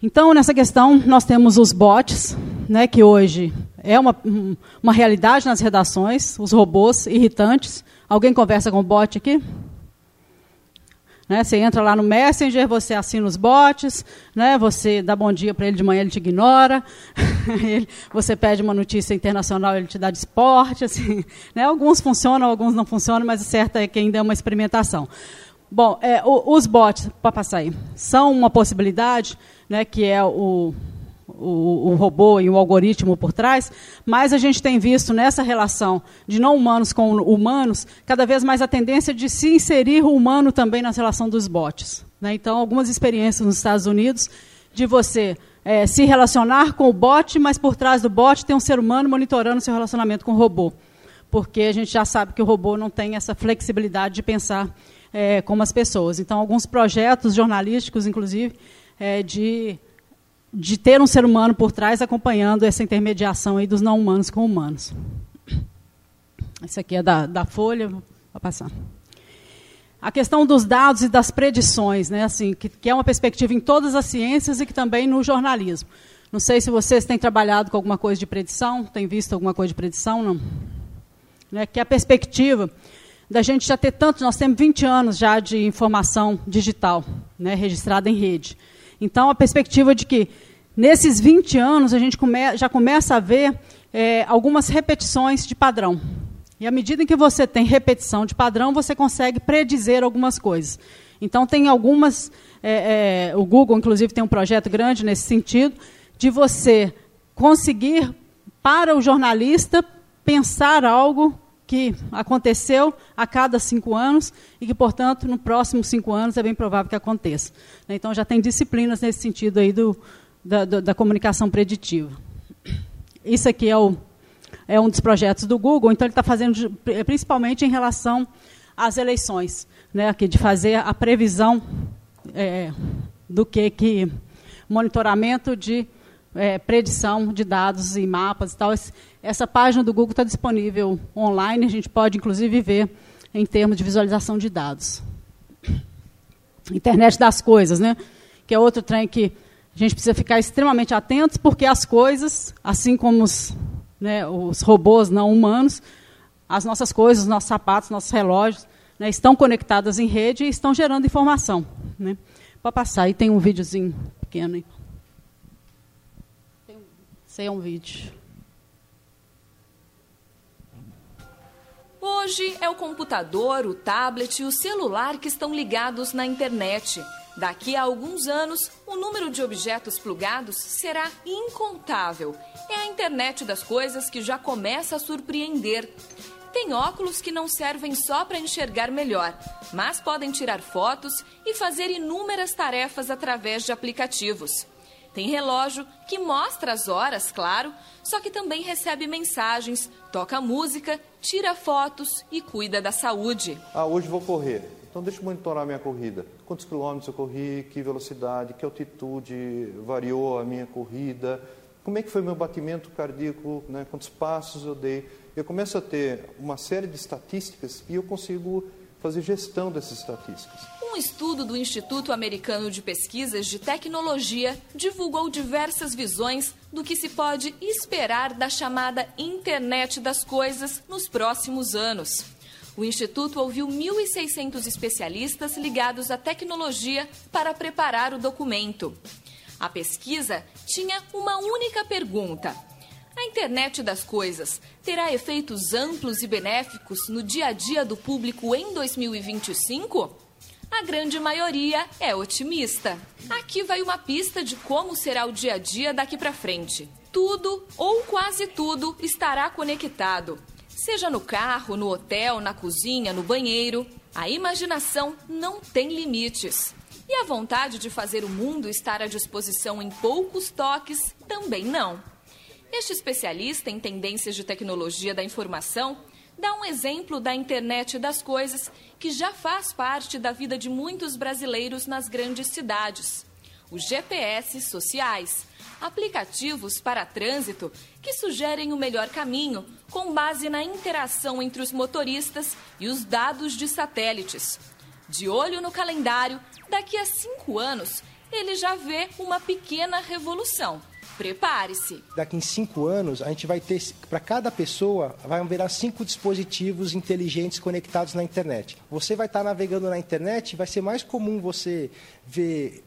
Então, nessa questão, nós temos os bots, né, que hoje é uma, uma realidade nas redações, os robôs irritantes. Alguém conversa com o bot aqui? Né, você entra lá no Messenger, você assina os bots, né, você dá bom dia para ele de manhã, ele te ignora. ele, você pede uma notícia internacional, ele te dá de esporte. Assim, né, alguns funcionam, alguns não funcionam, mas o certo é que ainda é uma experimentação. Bom, é, os bots, para passar aí, são uma possibilidade né, que é o, o, o, robô e o algoritmo por trás, mas a gente tem visto nessa relação de não humanos com humanos, cada vez mais a tendência de se inserir o humano também na relação dos bots. Né? Então, algumas experiências nos Estados Unidos de você é, se relacionar com o bot, mas por trás do bot tem um ser humano monitorando seu relacionamento com o robô. Porque a gente já sabe que o robô não tem essa flexibilidade de pensar é, como as pessoas. Então, alguns projetos jornalísticos, inclusive, é, de, de ter um ser humano por trás acompanhando essa intermediação aí dos não humanos com humanos. Esse aqui é da, da Folha, vou passar. A questão dos dados e das predições, né, assim, que, que é uma perspectiva em todas as ciências e que também no jornalismo. Não sei se vocês têm trabalhado com alguma coisa de predição, têm visto alguma coisa de predição, não? Né, que é a perspectiva da gente já ter tanto, nós temos 20 anos já de informação digital, né, registrada em rede. Então, a perspectiva de que nesses 20 anos a gente come, já começa a ver é, algumas repetições de padrão. E à medida que você tem repetição de padrão, você consegue predizer algumas coisas. Então, tem algumas. É, é, o Google, inclusive, tem um projeto grande nesse sentido, de você conseguir, para o jornalista, pensar algo que aconteceu a cada cinco anos e que, portanto, no próximo cinco anos é bem provável que aconteça. Então, já tem disciplinas nesse sentido aí do, da, da, comunicação preditiva. Isso aqui é, o, é um dos projetos do Google, então ele está fazendo principalmente em relação às eleições, né, aqui, de fazer a previsão é, do que, que monitoramento de é, predição de dados e mapas e tal. Essa página do Google está disponível online, a gente pode inclusive ver em termos de visualização de dados. Internet das coisas, né? que é outro trem que a gente precisa ficar extremamente atentos, porque as coisas, assim como os, né, os robôs não humanos, as nossas coisas, os nossos sapatos, nossos relógios, né, estão conectadas em rede e estão gerando informação. Né? Pode passar, aí tem um videozinho pequeno. Aí. Esse é um vídeo. Hoje é o computador, o tablet e o celular que estão ligados na internet. Daqui a alguns anos, o número de objetos plugados será incontável. É a internet das coisas que já começa a surpreender. Tem óculos que não servem só para enxergar melhor, mas podem tirar fotos e fazer inúmeras tarefas através de aplicativos. Tem relógio que mostra as horas, claro, só que também recebe mensagens, toca música, tira fotos e cuida da saúde. Ah, hoje vou correr. Então deixa eu monitorar minha corrida. Quantos quilômetros eu corri, que velocidade, que altitude variou a minha corrida, como é que foi meu batimento cardíaco, né? quantos passos eu dei. Eu começo a ter uma série de estatísticas e eu consigo fazer gestão dessas estatísticas. Um estudo do Instituto Americano de Pesquisas de Tecnologia divulgou diversas visões do que se pode esperar da chamada Internet das Coisas nos próximos anos. O Instituto ouviu 1.600 especialistas ligados à tecnologia para preparar o documento. A pesquisa tinha uma única pergunta: a internet das coisas terá efeitos amplos e benéficos no dia a dia do público em 2025? A grande maioria é otimista. Aqui vai uma pista de como será o dia a dia daqui para frente. Tudo ou quase tudo estará conectado. Seja no carro, no hotel, na cozinha, no banheiro, a imaginação não tem limites. E a vontade de fazer o mundo estar à disposição em poucos toques também não. Este especialista em tendências de tecnologia da informação dá um exemplo da internet das coisas que já faz parte da vida de muitos brasileiros nas grandes cidades. Os GPS sociais, aplicativos para trânsito que sugerem o melhor caminho com base na interação entre os motoristas e os dados de satélites. De olho no calendário, daqui a cinco anos, ele já vê uma pequena revolução. Prepare-se. Daqui em cinco anos, a gente vai ter, para cada pessoa, vai haver cinco dispositivos inteligentes conectados na internet. Você vai estar navegando na internet, vai ser mais comum você ver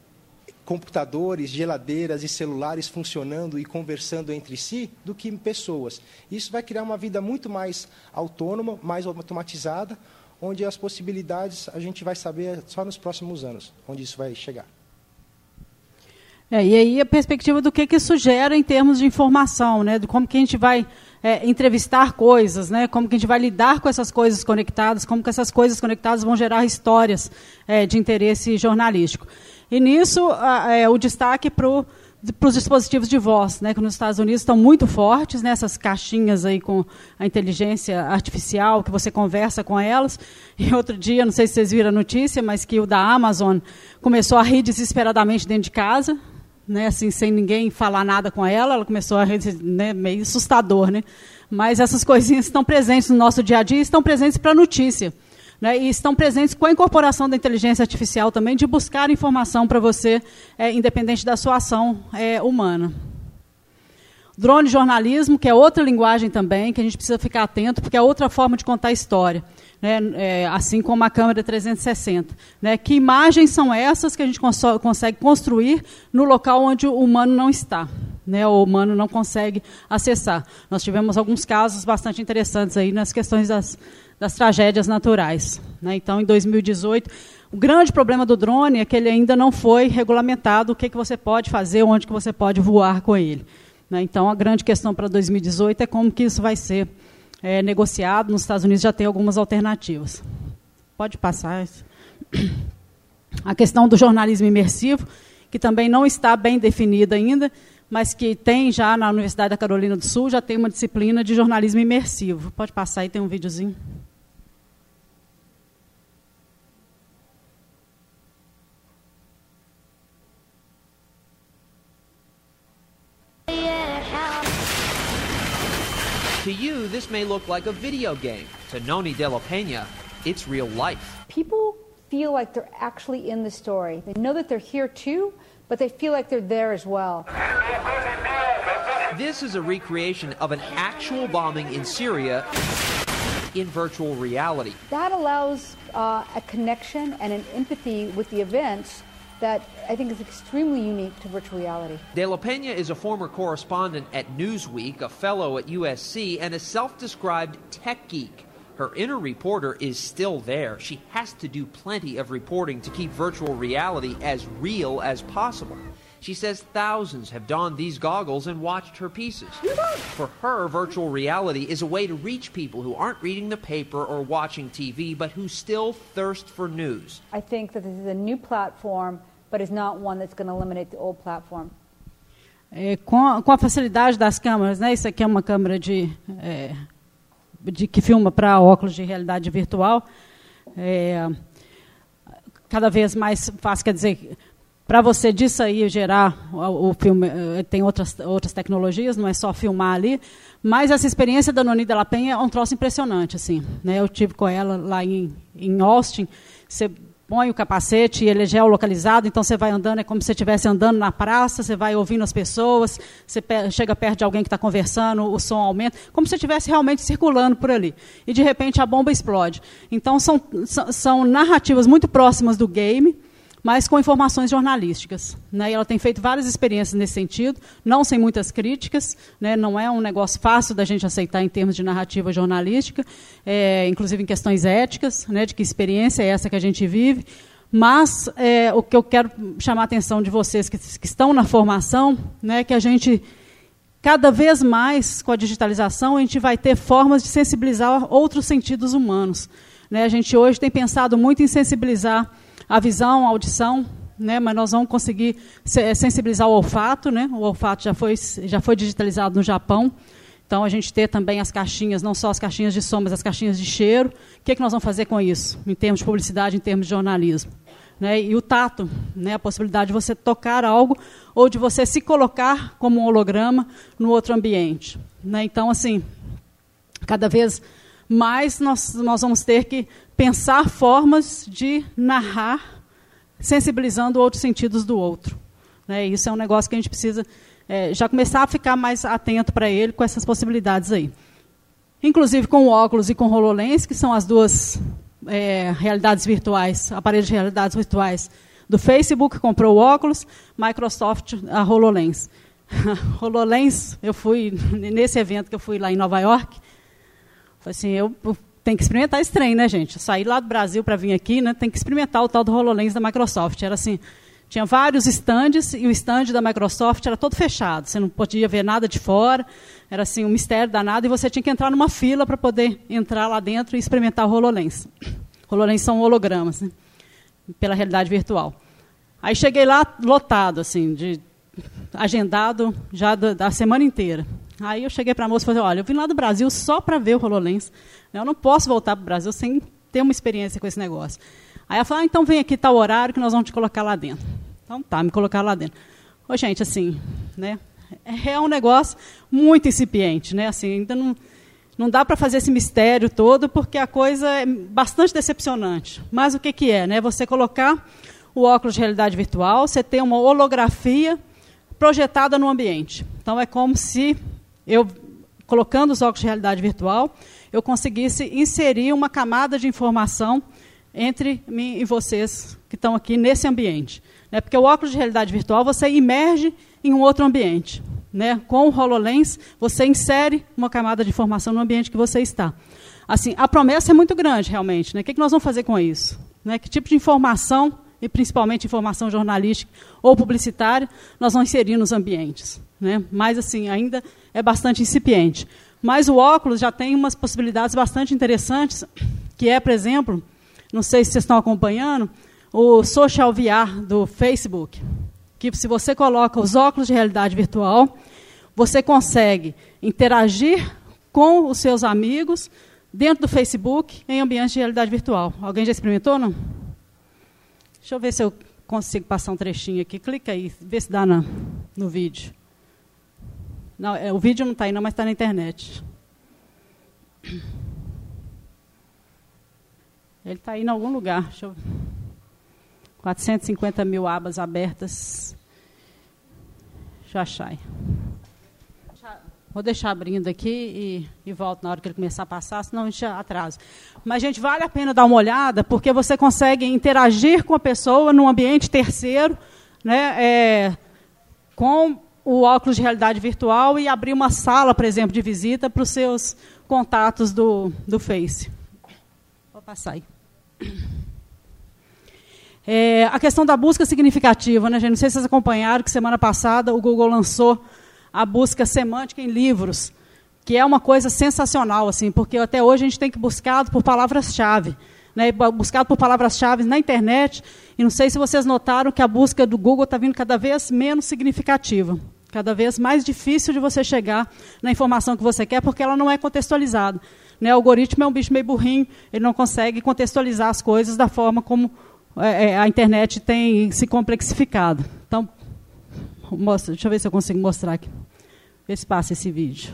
computadores, geladeiras e celulares funcionando e conversando entre si do que pessoas. Isso vai criar uma vida muito mais autônoma, mais automatizada, onde as possibilidades a gente vai saber só nos próximos anos, onde isso vai chegar. É, e aí a perspectiva do que, que isso gera em termos de informação, né, de como que a gente vai é, entrevistar coisas, né, como que a gente vai lidar com essas coisas conectadas, como que essas coisas conectadas vão gerar histórias é, de interesse jornalístico. E nisso, é, o destaque para os dispositivos de voz, né, que nos Estados Unidos estão muito fortes, né, caixinhas aí com a inteligência artificial, que você conversa com elas. E outro dia, não sei se vocês viram a notícia, mas que o da Amazon começou a rir desesperadamente dentro de casa, né, assim, sem ninguém falar nada com ela, ela começou a né, meio assustador, né? Mas essas coisinhas estão presentes no nosso dia a dia estão presentes para a notícia né, e estão presentes com a incorporação da inteligência artificial também, de buscar informação para você, é, independente da sua ação é, humana. Drone jornalismo, que é outra linguagem também, que a gente precisa ficar atento, porque é outra forma de contar a história. Né, é, assim como a câmera 360. Né, que imagens são essas que a gente cons consegue construir no local onde o humano não está? Né, o humano não consegue acessar. Nós tivemos alguns casos bastante interessantes aí nas questões das, das tragédias naturais. Né? Então, em 2018, o grande problema do drone é que ele ainda não foi regulamentado o que, que você pode fazer, onde que você pode voar com ele. Né? Então, a grande questão para 2018 é como que isso vai ser é, negociado. Nos Estados Unidos já tem algumas alternativas. Pode passar. A questão do jornalismo imersivo, que também não está bem definida ainda, mas que tem já na Universidade da Carolina do Sul, já tem uma disciplina de jornalismo imersivo. Pode passar aí, tem um videozinho. To you, this may look like a video game. To Noni De La Pena, it's real life. People feel like they're actually in the story. They know that they're here too, but they feel like they're there as well. This is a recreation of an actual bombing in Syria in virtual reality. That allows uh, a connection and an empathy with the events that I think is extremely unique to virtual reality. De La Pena is a former correspondent at Newsweek, a fellow at USC, and a self described tech geek. Her inner reporter is still there. She has to do plenty of reporting to keep virtual reality as real as possible. She says thousands have donned these goggles and watched her pieces. For her, virtual reality is a way to reach people who aren't reading the paper or watching TV, but who still thirst for news. I think that this is a new platform, but is not one that's going to eliminate the old platform. É, com, a, com, a, facilidade das câmeras, né? Isso aqui é uma câmera de, é, de que filma para óculos de realidade virtual. É, cada vez mais fácil, quer dizer, para você disso aí gerar o, o, filme, eh, tem outras, outras tecnologias, não é só filmar ali, mas essa experiência da Noni La Penha é um troço impressionante, assim, né? Eu tive com ela lá em, em Austin, você põe o capacete e ele é geolocalizado, então você vai andando, é como se você estivesse andando na praça, você vai ouvindo as pessoas, você chega perto de alguém que está conversando, o som aumenta, como se estivesse realmente circulando por ali. E de repente a bomba explode. Então são, são narrativas muito próximas do game, mas com informações jornalísticas. Né? E ela tem feito várias experiências nesse sentido, não sem muitas críticas, né? não é um negócio fácil da gente aceitar em termos de narrativa jornalística, é, inclusive em questões éticas, né? de que experiência é essa que a gente vive. Mas é, o que eu quero chamar a atenção de vocês que, que estão na formação, né, que a gente, cada vez mais com a digitalização, a gente vai ter formas de sensibilizar outros sentidos humanos. Né? A gente hoje tem pensado muito em sensibilizar a visão, a audição, né, mas nós vamos conseguir sensibilizar o olfato, né? O olfato já foi já foi digitalizado no Japão. Então a gente ter também as caixinhas, não só as caixinhas de som, mas as caixinhas de cheiro. O que, é que nós vamos fazer com isso, em termos de publicidade, em termos de jornalismo? Né? E o tato, né? a possibilidade de você tocar algo ou de você se colocar como um holograma no outro ambiente. Né? Então, assim, cada vez mais nós, nós vamos ter que pensar formas de narrar, sensibilizando outros sentidos do outro. Né? Isso é um negócio que a gente precisa é, já começar a ficar mais atento para ele com essas possibilidades aí. Inclusive com o óculos e com o HoloLens, que são as duas é, realidades virtuais, aparelhos de realidades virtuais do Facebook, comprou o óculos, Microsoft a HoloLens. HoloLens, eu fui nesse evento que eu fui lá em Nova York, Falei assim, eu tenho que experimentar esse trem, né, gente? Sair lá do Brasil para vir aqui, né? Tem que experimentar o tal do HoloLens da Microsoft. Era assim, tinha vários estandes e o stand da Microsoft era todo fechado. Você não podia ver nada de fora. Era assim um mistério danado e você tinha que entrar numa fila para poder entrar lá dentro e experimentar o HoloLens. HoloLens são hologramas, né? pela realidade virtual. Aí cheguei lá lotado, assim, de agendado já da, da semana inteira. Aí eu cheguei para a moça e falei, olha, eu vim lá do Brasil só para ver o HoloLens. Eu não posso voltar para o Brasil sem ter uma experiência com esse negócio. Aí ela falou, ah, então vem aqui, tal horário que nós vamos te colocar lá dentro. Então tá, me colocar lá dentro. Ô, gente, assim, né, é um negócio muito incipiente, né? Assim, ainda não, não dá para fazer esse mistério todo, porque a coisa é bastante decepcionante. Mas o que, que é? Né? Você colocar o óculos de realidade virtual, você ter uma holografia projetada no ambiente. Então é como se eu, colocando os óculos de realidade virtual, eu conseguisse inserir uma camada de informação entre mim e vocês que estão aqui nesse ambiente. Né? Porque o óculos de realidade virtual você imerge em um outro ambiente. Né? Com o HoloLens, você insere uma camada de informação no ambiente que você está. Assim, a promessa é muito grande, realmente. Né? O que, que nós vamos fazer com isso? Né? Que tipo de informação, e principalmente informação jornalística ou publicitária, nós vamos inserir nos ambientes? Né? Mas, assim, ainda é bastante incipiente. Mas o óculos já tem umas possibilidades bastante interessantes, que é, por exemplo, não sei se vocês estão acompanhando, o Social VR do Facebook. que se você coloca os óculos de realidade virtual, você consegue interagir com os seus amigos dentro do Facebook em ambiente de realidade virtual. Alguém já experimentou, não? Deixa eu ver se eu consigo passar um trechinho aqui. Clica aí, vê se dá na, no vídeo. Não, é, o vídeo não está aí, não, mas está na internet. Ele está aí em algum lugar. Deixa eu... 450 mil abas abertas. Deixa eu achar aí. Vou deixar abrindo aqui e, e, volto na hora que ele começar a passar, senão a gente atrasa. Mas, gente, vale a pena dar uma olhada, porque você consegue interagir com a pessoa num ambiente terceiro, né, é, com o óculos de realidade virtual e abrir uma sala, por exemplo, de visita para os seus contatos do, do Face. Vou passar aí. É, a questão da busca significativa, né, gente? Não sei se vocês acompanharam que semana passada o Google lançou a busca semântica em livros, que é uma coisa sensacional, assim, porque até hoje a gente tem que buscar por palavras-chave, né, buscado por palavras-chave na internet, e não sei se vocês notaram que a busca do Google está vindo cada vez menos significativa, cada vez mais difícil de você chegar na informação que você quer, porque ela não é contextualizada. Né, o algoritmo é um bicho meio burrinho, ele não consegue contextualizar as coisas da forma como é, é a internet tem se complexificado. Então, Mostra, deixa eu ver se eu consigo mostrar aqui. Vê se passa esse vídeo.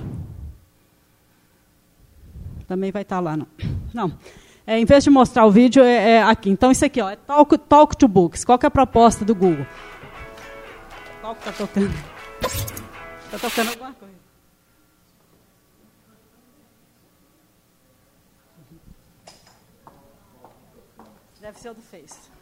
Também vai estar lá, não. Não. É, em vez de mostrar o vídeo, é, é, aqui. Então, isso aqui ó, é talk, talk to Books. Qual é a proposta do Google? Qual que está tocando? Está tocando alguma coisa. Deve ser o do Face.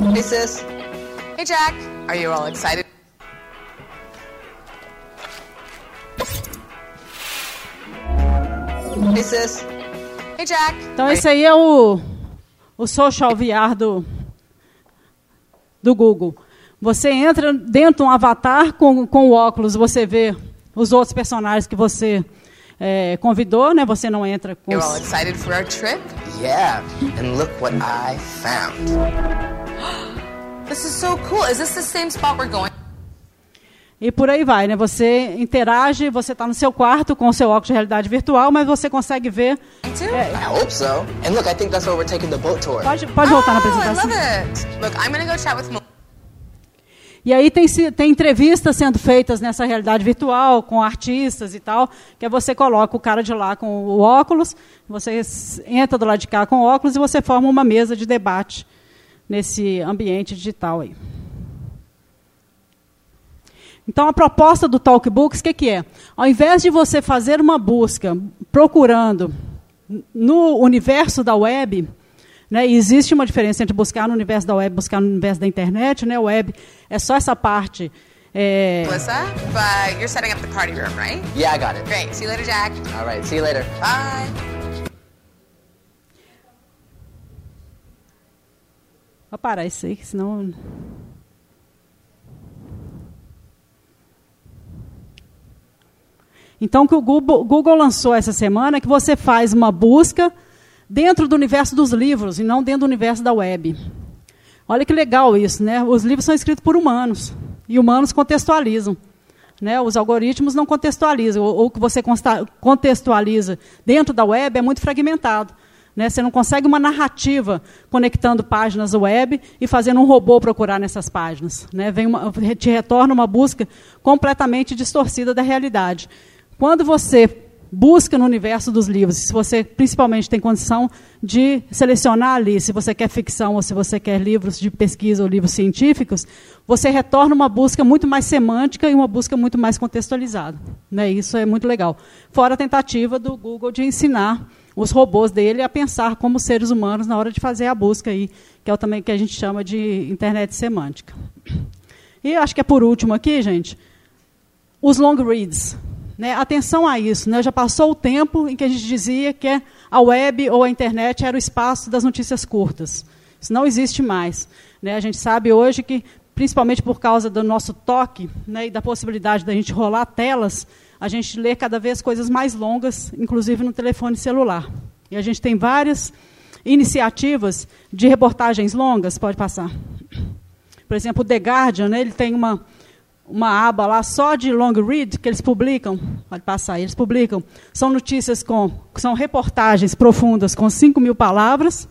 Hey, sis. Hey, Jack. Are you all excited? Hey, sis. Hey, Jack. Então, esse aí é o, o Social VR do, do Google. Você entra dentro de um avatar com, com o óculos, você vê os outros personagens que você é, convidou, né? Você não entra com. You're all excited for our trip? Yeah, and look what I found. this is so cool. Is this the same spot we're going? E por aí vai, né? Você interage, você está no seu quarto com o seu óculos de realidade virtual, mas você consegue ver. É... I hope so. And look, I think that's where we're taking the boat tour. Pode, pode voltar oh, na apresentação. I love it. Look, I'm gonna go chat with e aí tem, tem entrevistas sendo feitas nessa realidade virtual, com artistas e tal, que é você coloca o cara de lá com o óculos, você entra do lado de cá com o óculos e você forma uma mesa de debate nesse ambiente digital aí. Então, a proposta do Talkbooks, o que, que é? Ao invés de você fazer uma busca procurando no universo da web, né? E existe uma diferença entre buscar no universo da web e buscar no universo da internet. Né? O web é só essa parte. É... Melissa, but you're setting up the party room, right? Yeah, I got it. Great. See you later, Jack. All right. See you later. Bye. Vou parar isso aí, senão. Então, o que o Google, Google lançou essa semana é que você faz uma busca dentro do universo dos livros e não dentro do universo da web. Olha que legal isso, né? Os livros são escritos por humanos e humanos contextualizam. Né? Os algoritmos não contextualizam. Ou o que você contextualiza dentro da web é muito fragmentado. Né? Você não consegue uma narrativa conectando páginas web e fazendo um robô procurar nessas páginas. Né? Vem uma, te retorna uma busca completamente distorcida da realidade. Quando você busca no universo dos livros. Se você principalmente tem condição de selecionar ali, se você quer ficção ou se você quer livros de pesquisa ou livros científicos, você retorna uma busca muito mais semântica e uma busca muito mais contextualizada. Né? Isso é muito legal. Fora a tentativa do Google de ensinar os robôs dele a pensar como seres humanos na hora de fazer a busca aí, que é o também que a gente chama de internet semântica. E acho que é por último aqui, gente, os long reads. Né? Atenção a isso. Né? Já passou o tempo em que a gente dizia que a web ou a internet era o espaço das notícias curtas. Isso não existe mais. Né? A gente sabe hoje que, principalmente por causa do nosso toque né, e da possibilidade da gente rolar telas, a gente lê cada vez coisas mais longas, inclusive no telefone celular. E a gente tem várias iniciativas de reportagens longas, pode passar. Por exemplo, o The Guardian, né, ele tem uma, uma aba lá só de long read que eles publicam, pode passar, eles publicam, são notícias com, são reportagens profundas com 5 mil palavras,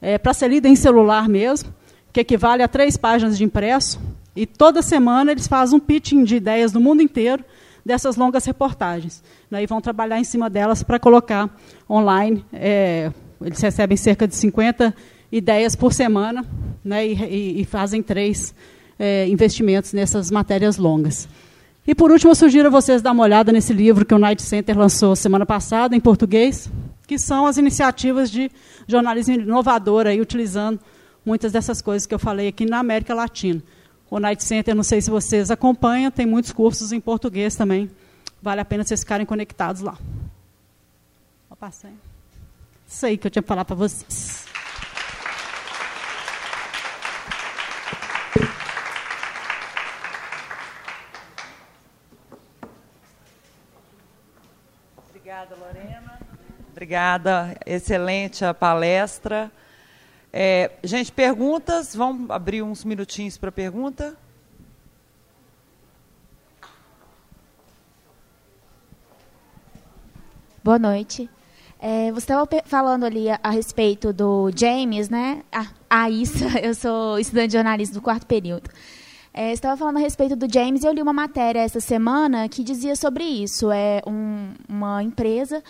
é, para ser lida em celular mesmo, que equivale a três páginas de impresso, e toda semana eles fazem um pitching de ideias do mundo inteiro dessas longas reportagens. E vão trabalhar em cima delas para colocar online. É, eles recebem cerca de 50 ideias por semana né, e, e, fazem três é, investimentos nessas matérias longas. E, por último, eu sugiro a vocês dar uma olhada nesse livro que o Night Center lançou semana passada, em português, que são as iniciativas de jornalismo inovador, aí, utilizando muitas dessas coisas que eu falei aqui na América Latina. O Night Center, não sei se vocês acompanham, tem muitos cursos em português também. Vale a pena vocês ficarem conectados lá. Vou passar. Isso aí que eu tinha que falar para vocês. Obrigada, Lorena. Obrigada, excelente a palestra. É, gente, perguntas? Vamos abrir uns minutinhos para pergunta? Boa noite. É, você estava falando ali a, a, respeito do James, né? Ah, a Issa, eu sou estudante de jornalismo do quarto período. É, estava falando a respeito do James e eu li uma matéria essa semana que dizia sobre isso. É um, uma empresa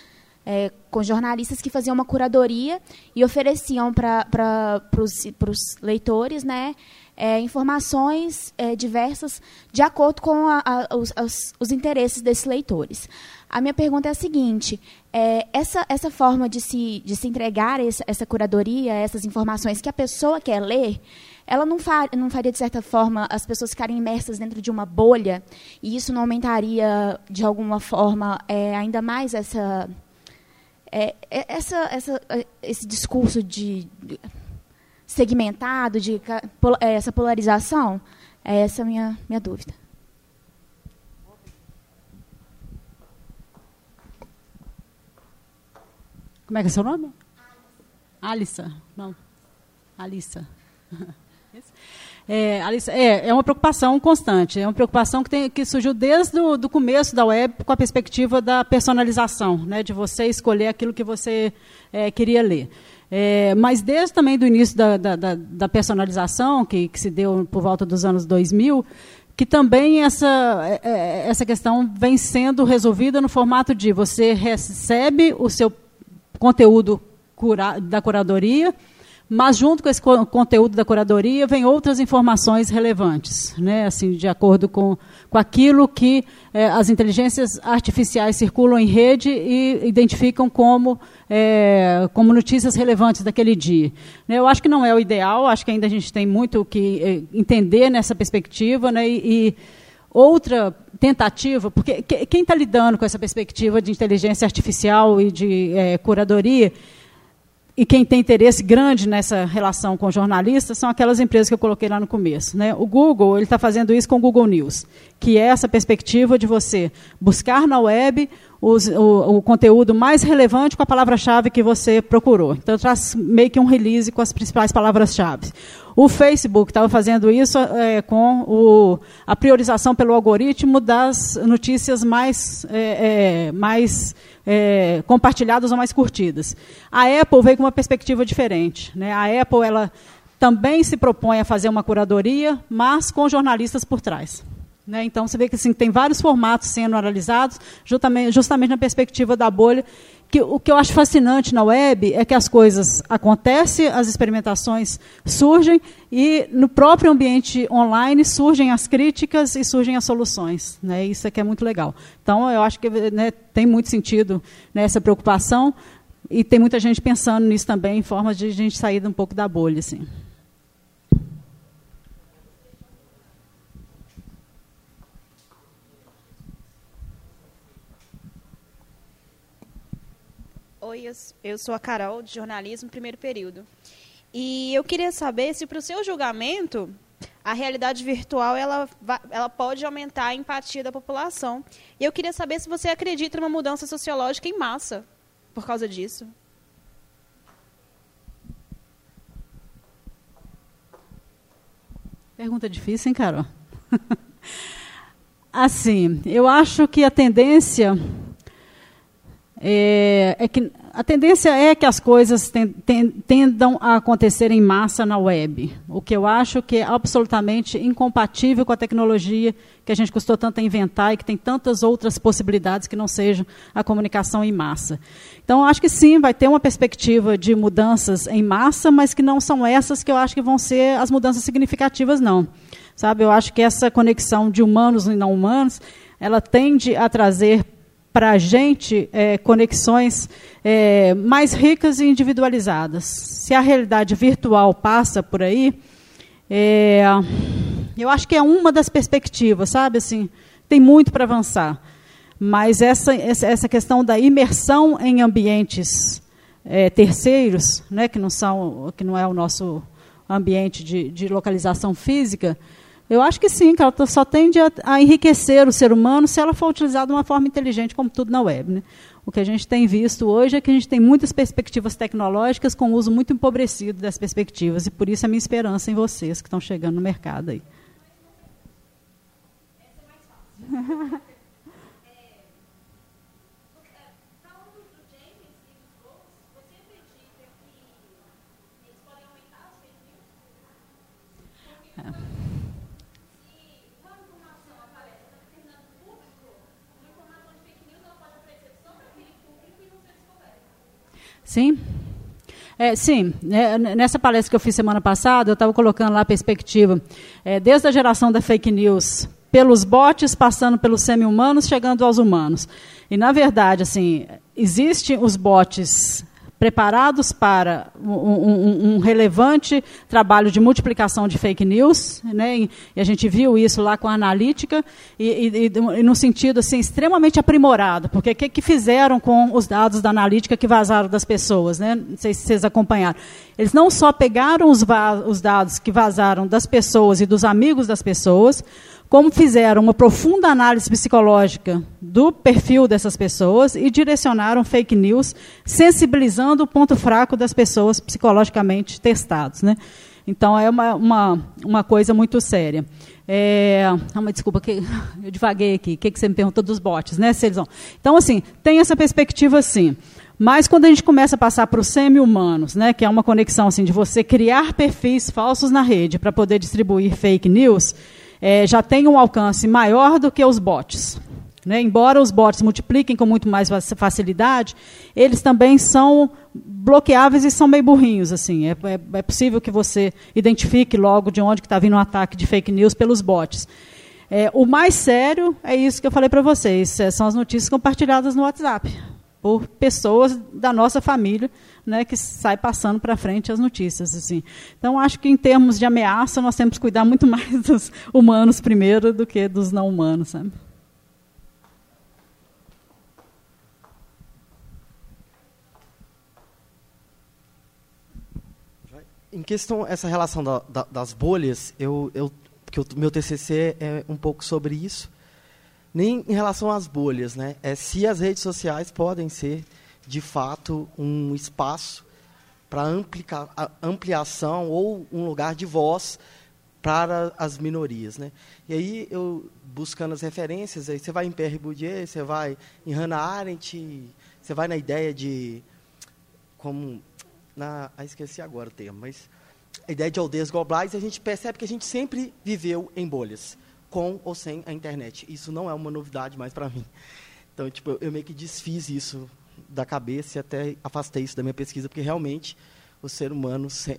é, com jornalistas que faziam uma curadoria e ofereciam para os leitores né, é, informações é, diversas de acordo com a, a, os, os, interesses desses leitores. A minha pergunta é a seguinte: é, essa, essa forma de se, de se entregar essa, essa curadoria, essas informações que a pessoa quer ler, ela não, far, não faria, de certa forma, as pessoas ficarem imersas dentro de uma bolha, e isso não aumentaria, de alguma forma, é, ainda mais essa é, é, essa, essa, é, esse discurso de, segmentado, de é, essa polarização, é essa minha, minha dúvida. Como é que é seu nome? Alissa. Não. Alissa. É, Alice, é, é uma preocupação constante, é uma preocupação que, tem, que surgiu desde o do começo da web com a perspectiva da personalização, né, de você escolher aquilo que você é, queria ler. É, mas desde também do início da, da, da, da personalização, que, que, se deu por volta dos anos 2000, que também essa, é, é, essa questão vem sendo resolvida no formato de você recebe o seu conteúdo cura, da curadoria, mas junto com esse conteúdo da curadoria vem outras informações relevantes, né? assim, de acordo com, com aquilo que é, as inteligências artificiais circulam em rede e identificam como, é, como notícias relevantes daquele dia. Né? Eu acho que não é o ideal, acho que ainda a gente tem muito que é, entender nessa perspectiva, né? e, e outra tentativa, porque quem está lidando com essa perspectiva de inteligência artificial e de é, curadoria e quem tem interesse grande nessa relação com jornalistas são aquelas empresas que eu coloquei lá no começo. Né? O Google ele está fazendo isso com o Google News, que é essa perspectiva de você buscar na web os, o, o, conteúdo mais relevante com a palavra-chave que você procurou. Então, traz meio que um release com as principais palavras-chave. O Facebook estava fazendo isso é, com o, a priorização pelo algoritmo das notícias mais, é, é, mais é, compartilhadas ou mais curtidas. A Apple veio com uma perspectiva diferente. Né? A Apple ela também se propõe a fazer uma curadoria, mas com jornalistas por trás. Né? Então, você vê que assim, tem vários formatos sendo analisados, justamente, justamente na perspectiva da bolha. Que, o que eu acho fascinante na web é que as coisas acontecem, as experimentações surgem, e no próprio ambiente online surgem as críticas e surgem as soluções. Né? Isso é que é muito legal. Então, eu acho que né, tem muito sentido nessa preocupação, e tem muita gente pensando nisso também, em formas de a gente sair um pouco da bolha. Assim. Oi, eu sou a Carol, de jornalismo, primeiro período. E eu queria saber se, para o seu julgamento, a realidade virtual ela, ela pode aumentar a empatia da população. E eu queria saber se você acredita numa mudança sociológica em massa por causa disso. Pergunta difícil, hein, Carol? assim, eu acho que a tendência é, é, que a tendência é que as coisas ten, ten, tendam a acontecer em massa na web, o que eu acho que é absolutamente incompatível com a tecnologia que a gente custou tanto a inventar e que tem tantas outras possibilidades que não sejam a comunicação em massa. Então, acho que sim, vai ter uma perspectiva de mudanças em massa, mas que não são essas que eu acho que vão ser as mudanças significativas, não. Sabe, eu acho que essa conexão de humanos e não humanos, ela tende a trazer para a gente é, conexões é, mais ricas e individualizadas. Se a realidade virtual passa por aí, é, eu acho que é uma das perspectivas, sabe? Assim, tem muito para avançar. Mas essa, essa questão da imersão em ambientes é, terceiros, né, que, não são, que não é o nosso ambiente de, de localização física, eu acho que sim, que ela só tende a, a, enriquecer o ser humano se ela for utilizada de uma forma inteligente, como tudo na web. Né? O que a gente tem visto hoje é que a gente tem muitas perspectivas tecnológicas com uso muito empobrecido das perspectivas, e por isso a minha esperança em vocês que estão chegando no mercado aí. Sim. É, sim, né, nessa palestra que eu fiz semana passada, eu estava colocando lá a perspectiva, é, desde a geração da fake news, pelos bots, passando pelos semi-humanos, chegando aos humanos. E, na verdade, assim, existem os bots preparados para um, um, um, relevante trabalho de multiplicação de fake news, né? e, a gente viu isso lá com a analítica, e, e, e no sentido assim, extremamente aprimorado, porque o que, que fizeram com os dados da analítica que vazaram das pessoas? Né? Não sei se vocês acompanharam. Eles não só pegaram os, os dados que vazaram das pessoas e dos amigos das pessoas, como fizeram uma profunda análise psicológica do perfil dessas pessoas e direcionaram fake news, sensibilizando o ponto fraco das pessoas psicologicamente testados. Né? Então, é uma, uma, uma coisa muito séria. É, uma desculpa, que eu divaguei aqui. O que, que você me perguntou dos bots, né? Então, assim, tem essa perspectiva, sim. Mas quando a gente começa a passar para os semi-humanos, né, que é uma conexão assim, de você criar perfis falsos na rede para poder distribuir fake news, é, já tem um alcance maior do que os bots. Né? Embora os bots multipliquem com muito mais facilidade, eles também são bloqueáveis e são meio burrinhos. Assim. É, é, é possível que você identifique logo de onde está vindo um ataque de fake news pelos bots. É, o mais sério é isso que eu falei para vocês, é, são as notícias compartilhadas no WhatsApp por pessoas da nossa família né, que sai passando para frente as notícias. Assim. Então, acho que em termos de ameaça, nós temos que cuidar muito mais dos humanos primeiro do que dos não humanos. Sabe? Em questão essa relação da, da, das bolhas, eu, eu o meu TCC é um pouco sobre isso. Nem em relação às bolhas, né? É se as redes sociais podem ser de fato, um espaço para ampliação ou um lugar de voz para as minorias. Né? E aí, eu buscando as referências, aí você vai em Pierre Bourdieu, você vai em Hannah Arendt, você vai na ideia de... como na, ah, esqueci agora o termo, mas a ideia de aldeias globais, a gente percebe que a gente sempre viveu em bolhas, com ou sem a internet. Isso não é uma novidade mais para mim. Então, tipo, eu meio que desfiz isso da cabeça e até afastei isso da minha pesquisa, porque realmente o ser humano. Se,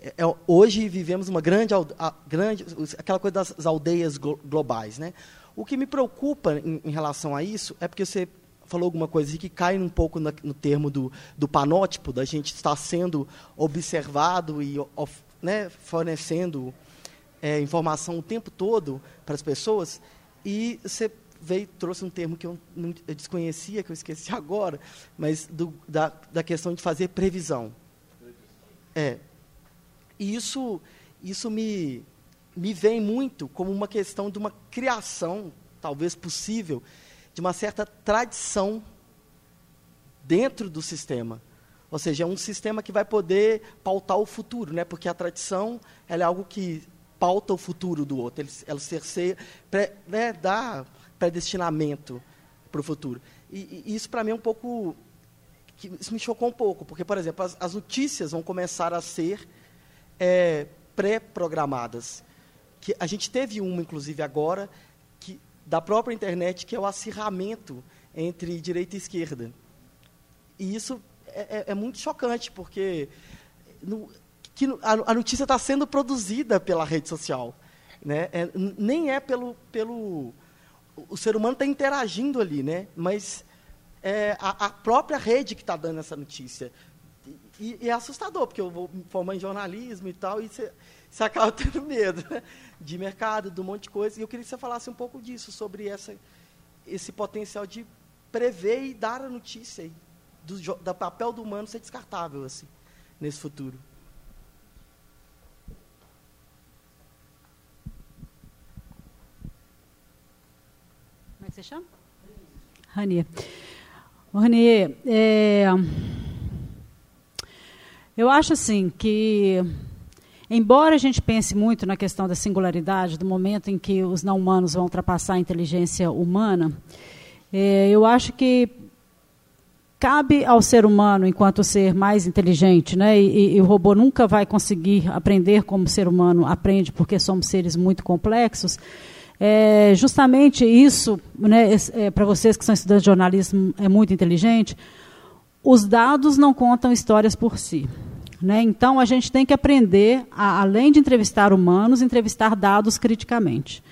é, é hoje vivemos uma grande, a, grande. aquela coisa das aldeias globais. Né? O que me preocupa em, em relação a isso é porque você falou alguma coisa que cai um pouco na, no termo do, do panótipo, da gente estar sendo observado e of, né, fornecendo é, informação o tempo todo para as pessoas, e você veio trouxe um termo que eu, não, eu desconhecia, que eu esqueci agora, mas do, da, da questão de fazer previsão. É. E isso, isso me, me vem muito como uma questão de uma criação, talvez possível, de uma certa tradição dentro do sistema. Ou seja, é um sistema que vai poder pautar o futuro, né? porque a tradição ela é algo que pauta o futuro do outro, ela cerceia, né, dá predestinamento para o futuro. E, e isso, para mim, é um pouco. isso me chocou um pouco, porque, por exemplo, as, as notícias vão começar a ser é, pré-programadas. Que a gente teve uma, inclusive, agora, que, da própria internet, que é o acirramento entre direita e esquerda. E isso é, é, é muito chocante, porque no, que a, a notícia está sendo produzida pela rede social. Né? É, nem é pelo, pelo. O ser humano está interagindo ali, né? mas é a, a própria rede que está dando essa notícia. E, e, é assustador, porque eu vou me formar em jornalismo e tal, e você, acaba tendo medo né? de mercado, de um monte de coisa. E eu queria que você falasse um pouco disso, sobre essa, esse potencial de prever e dar a notícia, do, do papel do humano ser descartável assim, nesse futuro. Como é que você chama? Rania. Rania, é, eu acho assim que, embora a gente pense muito na questão da singularidade, do momento em que os não humanos vão ultrapassar a inteligência humana, é, eu acho que cabe ao ser humano, enquanto ser mais inteligente, né, e, e, o robô nunca vai conseguir aprender como o ser humano aprende, porque somos seres muito complexos, é, justamente isso, né, é, para vocês que são estudantes de jornalismo, é muito inteligente, os dados não contam histórias por si. Né? Então, a gente tem que aprender, a, além de entrevistar humanos, entrevistar dados criticamente.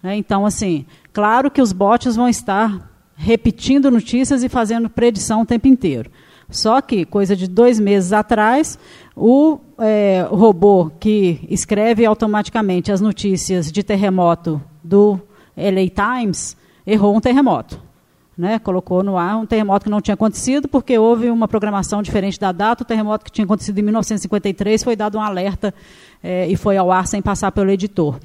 Né? Então, assim, claro que os bots vão estar repetindo notícias e fazendo predição o tempo inteiro. Só que, coisa de dois meses atrás, o é, robô que escreve automaticamente as notícias de terremoto do LA Times errou um terremoto né, colocou no ar um terremoto que não tinha acontecido, porque houve uma programação diferente da data. O terremoto que tinha acontecido em 1953 foi dado um alerta é, e foi ao ar sem passar pelo editor.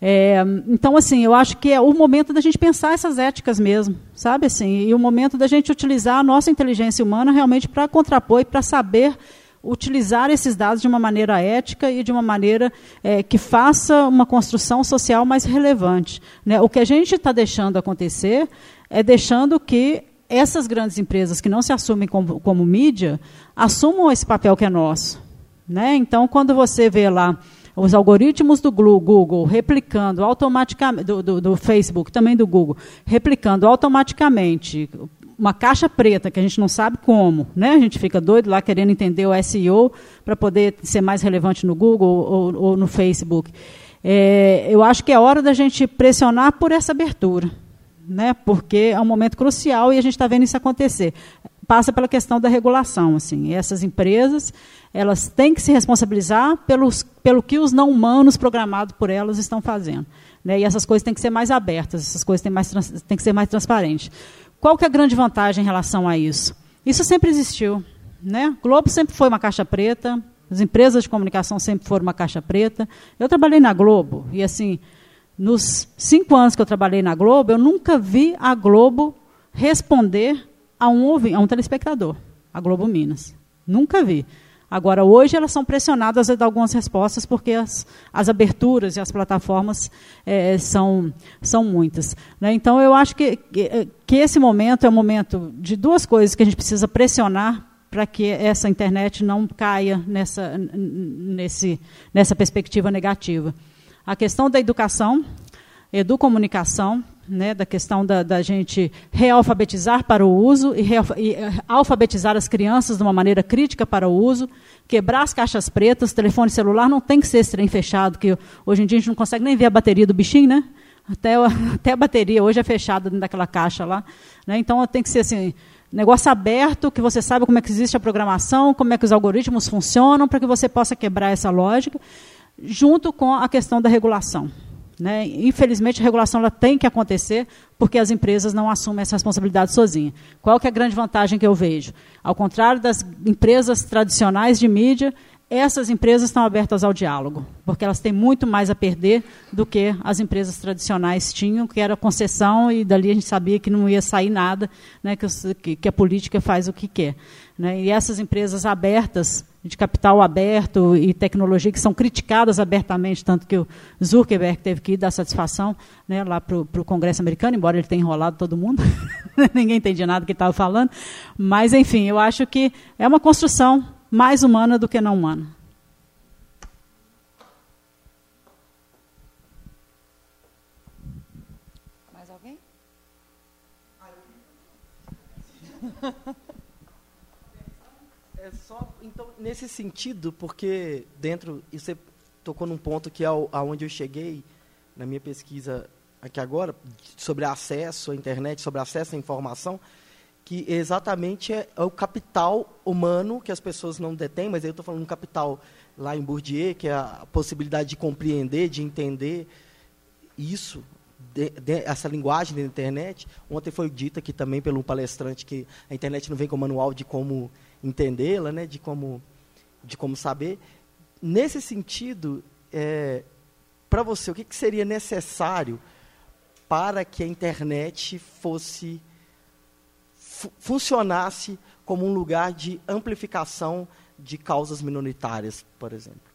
É, então, assim, eu acho que é o momento da gente pensar essas éticas mesmo, sabe? Assim, e o momento da gente utilizar a nossa inteligência humana realmente para contrapor e para saber utilizar esses dados de uma maneira ética e de uma maneira é, que faça uma construção social mais relevante. Né? O que a gente está deixando acontecer é deixando que essas grandes empresas que não se assumem como, como mídia assumam esse papel que é nosso. Né? Então, quando você vê lá os algoritmos do Google replicando automaticamente, do, do, do, Facebook, também do Google, replicando automaticamente uma caixa preta, que a gente não sabe como, né? a gente fica doido lá querendo entender o SEO para poder ser mais relevante no Google ou, ou no Facebook. É, eu acho que é hora da gente pressionar por essa abertura né, porque é um momento crucial e a gente está vendo isso acontecer. Passa pela questão da regulação. Assim. essas empresas elas têm que se responsabilizar pelos, pelo que os não humanos programados por elas estão fazendo. Né, e essas coisas têm que ser mais abertas, essas coisas têm, mais, têm que ser mais transparentes. Qual que é a grande vantagem em relação a isso? Isso sempre existiu. Né? Globo sempre foi uma caixa preta, as empresas de comunicação sempre foram uma caixa preta. Eu trabalhei na Globo e assim nos cinco anos que eu trabalhei na Globo, eu nunca vi a Globo responder a um, a um telespectador, a Globo Minas. Nunca vi. Agora, hoje, elas são pressionadas a dar algumas respostas, porque as, as aberturas e as plataformas é, são, são muitas. Né? Então, eu acho que, que, que esse momento é um momento de duas coisas que a gente precisa pressionar para que essa internet não caia nessa, nesse, nessa perspectiva negativa a questão da educação, educomunicação, né, da questão da, da, gente realfabetizar para o uso e, e, eh, alfabetizar as crianças de uma maneira crítica para o uso, quebrar as caixas pretas, telefone celular não tem que ser esse fechado, que hoje em dia a gente não consegue nem ver a bateria do bichinho, né? Até, até a bateria hoje é fechada dentro daquela caixa lá. Né? Então tem que ser assim, negócio aberto, que você saiba como é que existe a programação, como é que os algoritmos funcionam, para que você possa quebrar essa lógica junto com a questão da regulação. Né? Infelizmente, a regulação ela tem que acontecer porque as empresas não assumem essa responsabilidade sozinhas. Qual que é a grande vantagem que eu vejo? Ao contrário das empresas tradicionais de mídia, essas empresas estão abertas ao diálogo, porque elas têm muito mais a perder do que as empresas tradicionais tinham, que era concessão e dali a gente sabia que não ia sair nada, né, que, que a política faz o que quer. Né, e essas empresas abertas, de capital aberto e tecnologia, que são criticadas abertamente, tanto que o Zuckerberg teve que ir dar satisfação né, lá para o Congresso americano, embora ele tenha enrolado todo mundo, ninguém entendia nada do que estava falando, mas, enfim, eu acho que é uma construção mais humana do que não humana. Mais alguém? É só, então, nesse sentido, porque dentro, e você tocou num ponto que é aonde eu cheguei na minha pesquisa aqui agora, sobre acesso à internet, sobre acesso à informação, que exatamente é, é, o capital humano que as pessoas não detêm, mas eu estou falando um capital lá em Bourdieu, que é a possibilidade de compreender, de entender isso, de, de, essa linguagem da internet. Ontem foi dito aqui também pelo palestrante que a internet não vem com manual de como entendê-la, né, de, como, de como saber. Nesse sentido, é, para você, o que, que seria necessário para que a internet fosse funcionasse como um lugar de amplificação de causas minoritárias, por exemplo.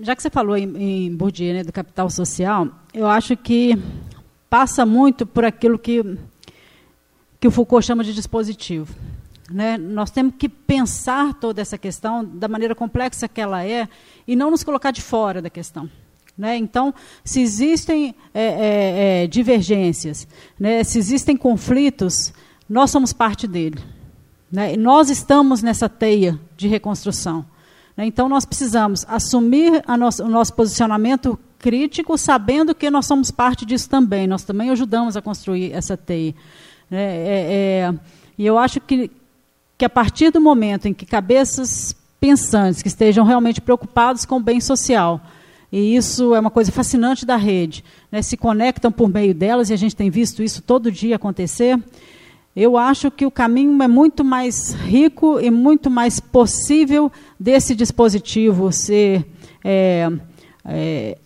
Já que você falou em, em Bourdieu, né, do capital social, eu acho que passa muito por aquilo que, que o Foucault chama de dispositivo. Né? Nós temos que pensar toda essa questão da maneira complexa que ela é e não nos colocar de fora da questão. Né? Então, se existem é, é, é, divergências, né? se existem conflitos, nós somos parte dele. Né? Nós estamos nessa teia de reconstrução. Né? Então, nós precisamos assumir o nosso posicionamento crítico, sabendo que nós somos parte disso também. Nós também ajudamos a construir essa teia. Né? É, é, e eu acho que que a partir do momento em que cabeças pensantes que estejam realmente preocupados com o bem social, e isso é uma coisa fascinante da rede, né, se conectam por meio delas, e a gente tem visto isso todo dia acontecer, eu acho que o caminho é muito mais rico e muito mais possível desse dispositivo ser é, é,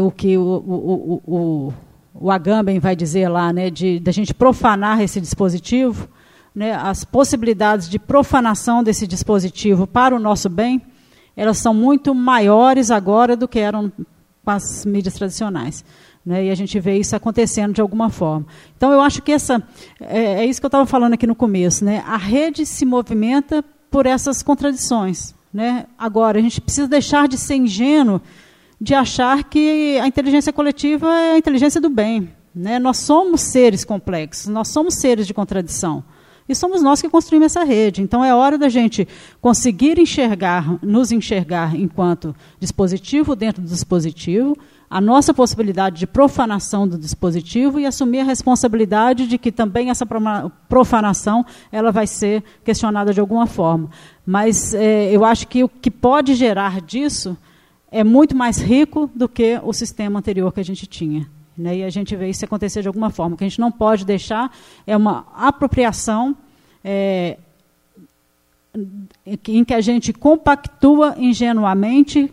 o que o, o, o, o Agamben vai dizer lá, né, de da gente profanar esse dispositivo, né, as possibilidades de profanação desse dispositivo para o nosso bem, elas são muito maiores agora do que eram com as mídias tradicionais. Né, e a gente vê isso acontecendo de alguma forma. Então, eu acho que essa é, é isso que eu estava falando aqui no começo. Né, a rede se movimenta por essas contradições. Né? Agora, a gente precisa deixar de ser ingênuo de achar que a inteligência coletiva é a inteligência do bem. Né? Nós somos seres complexos, nós somos seres de contradição. E somos nós que construímos essa rede. Então é hora da gente conseguir enxergar, nos enxergar enquanto dispositivo dentro do dispositivo, a nossa possibilidade de profanação do dispositivo e assumir a responsabilidade de que também essa profanação ela vai ser questionada de alguma forma. Mas é, eu acho que o que pode gerar disso é muito mais rico do que o sistema anterior que a gente tinha. Né? E a gente vê isso acontecer de alguma forma. O que a gente não pode deixar é uma apropriação é, em que a gente compactua ingenuamente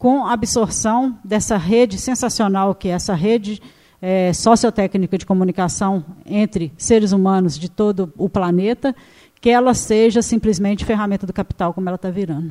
com a absorção dessa rede sensacional que é essa rede é, sociotécnica de comunicação entre seres humanos de todo o planeta, que ela seja simplesmente ferramenta do capital como ela está virando.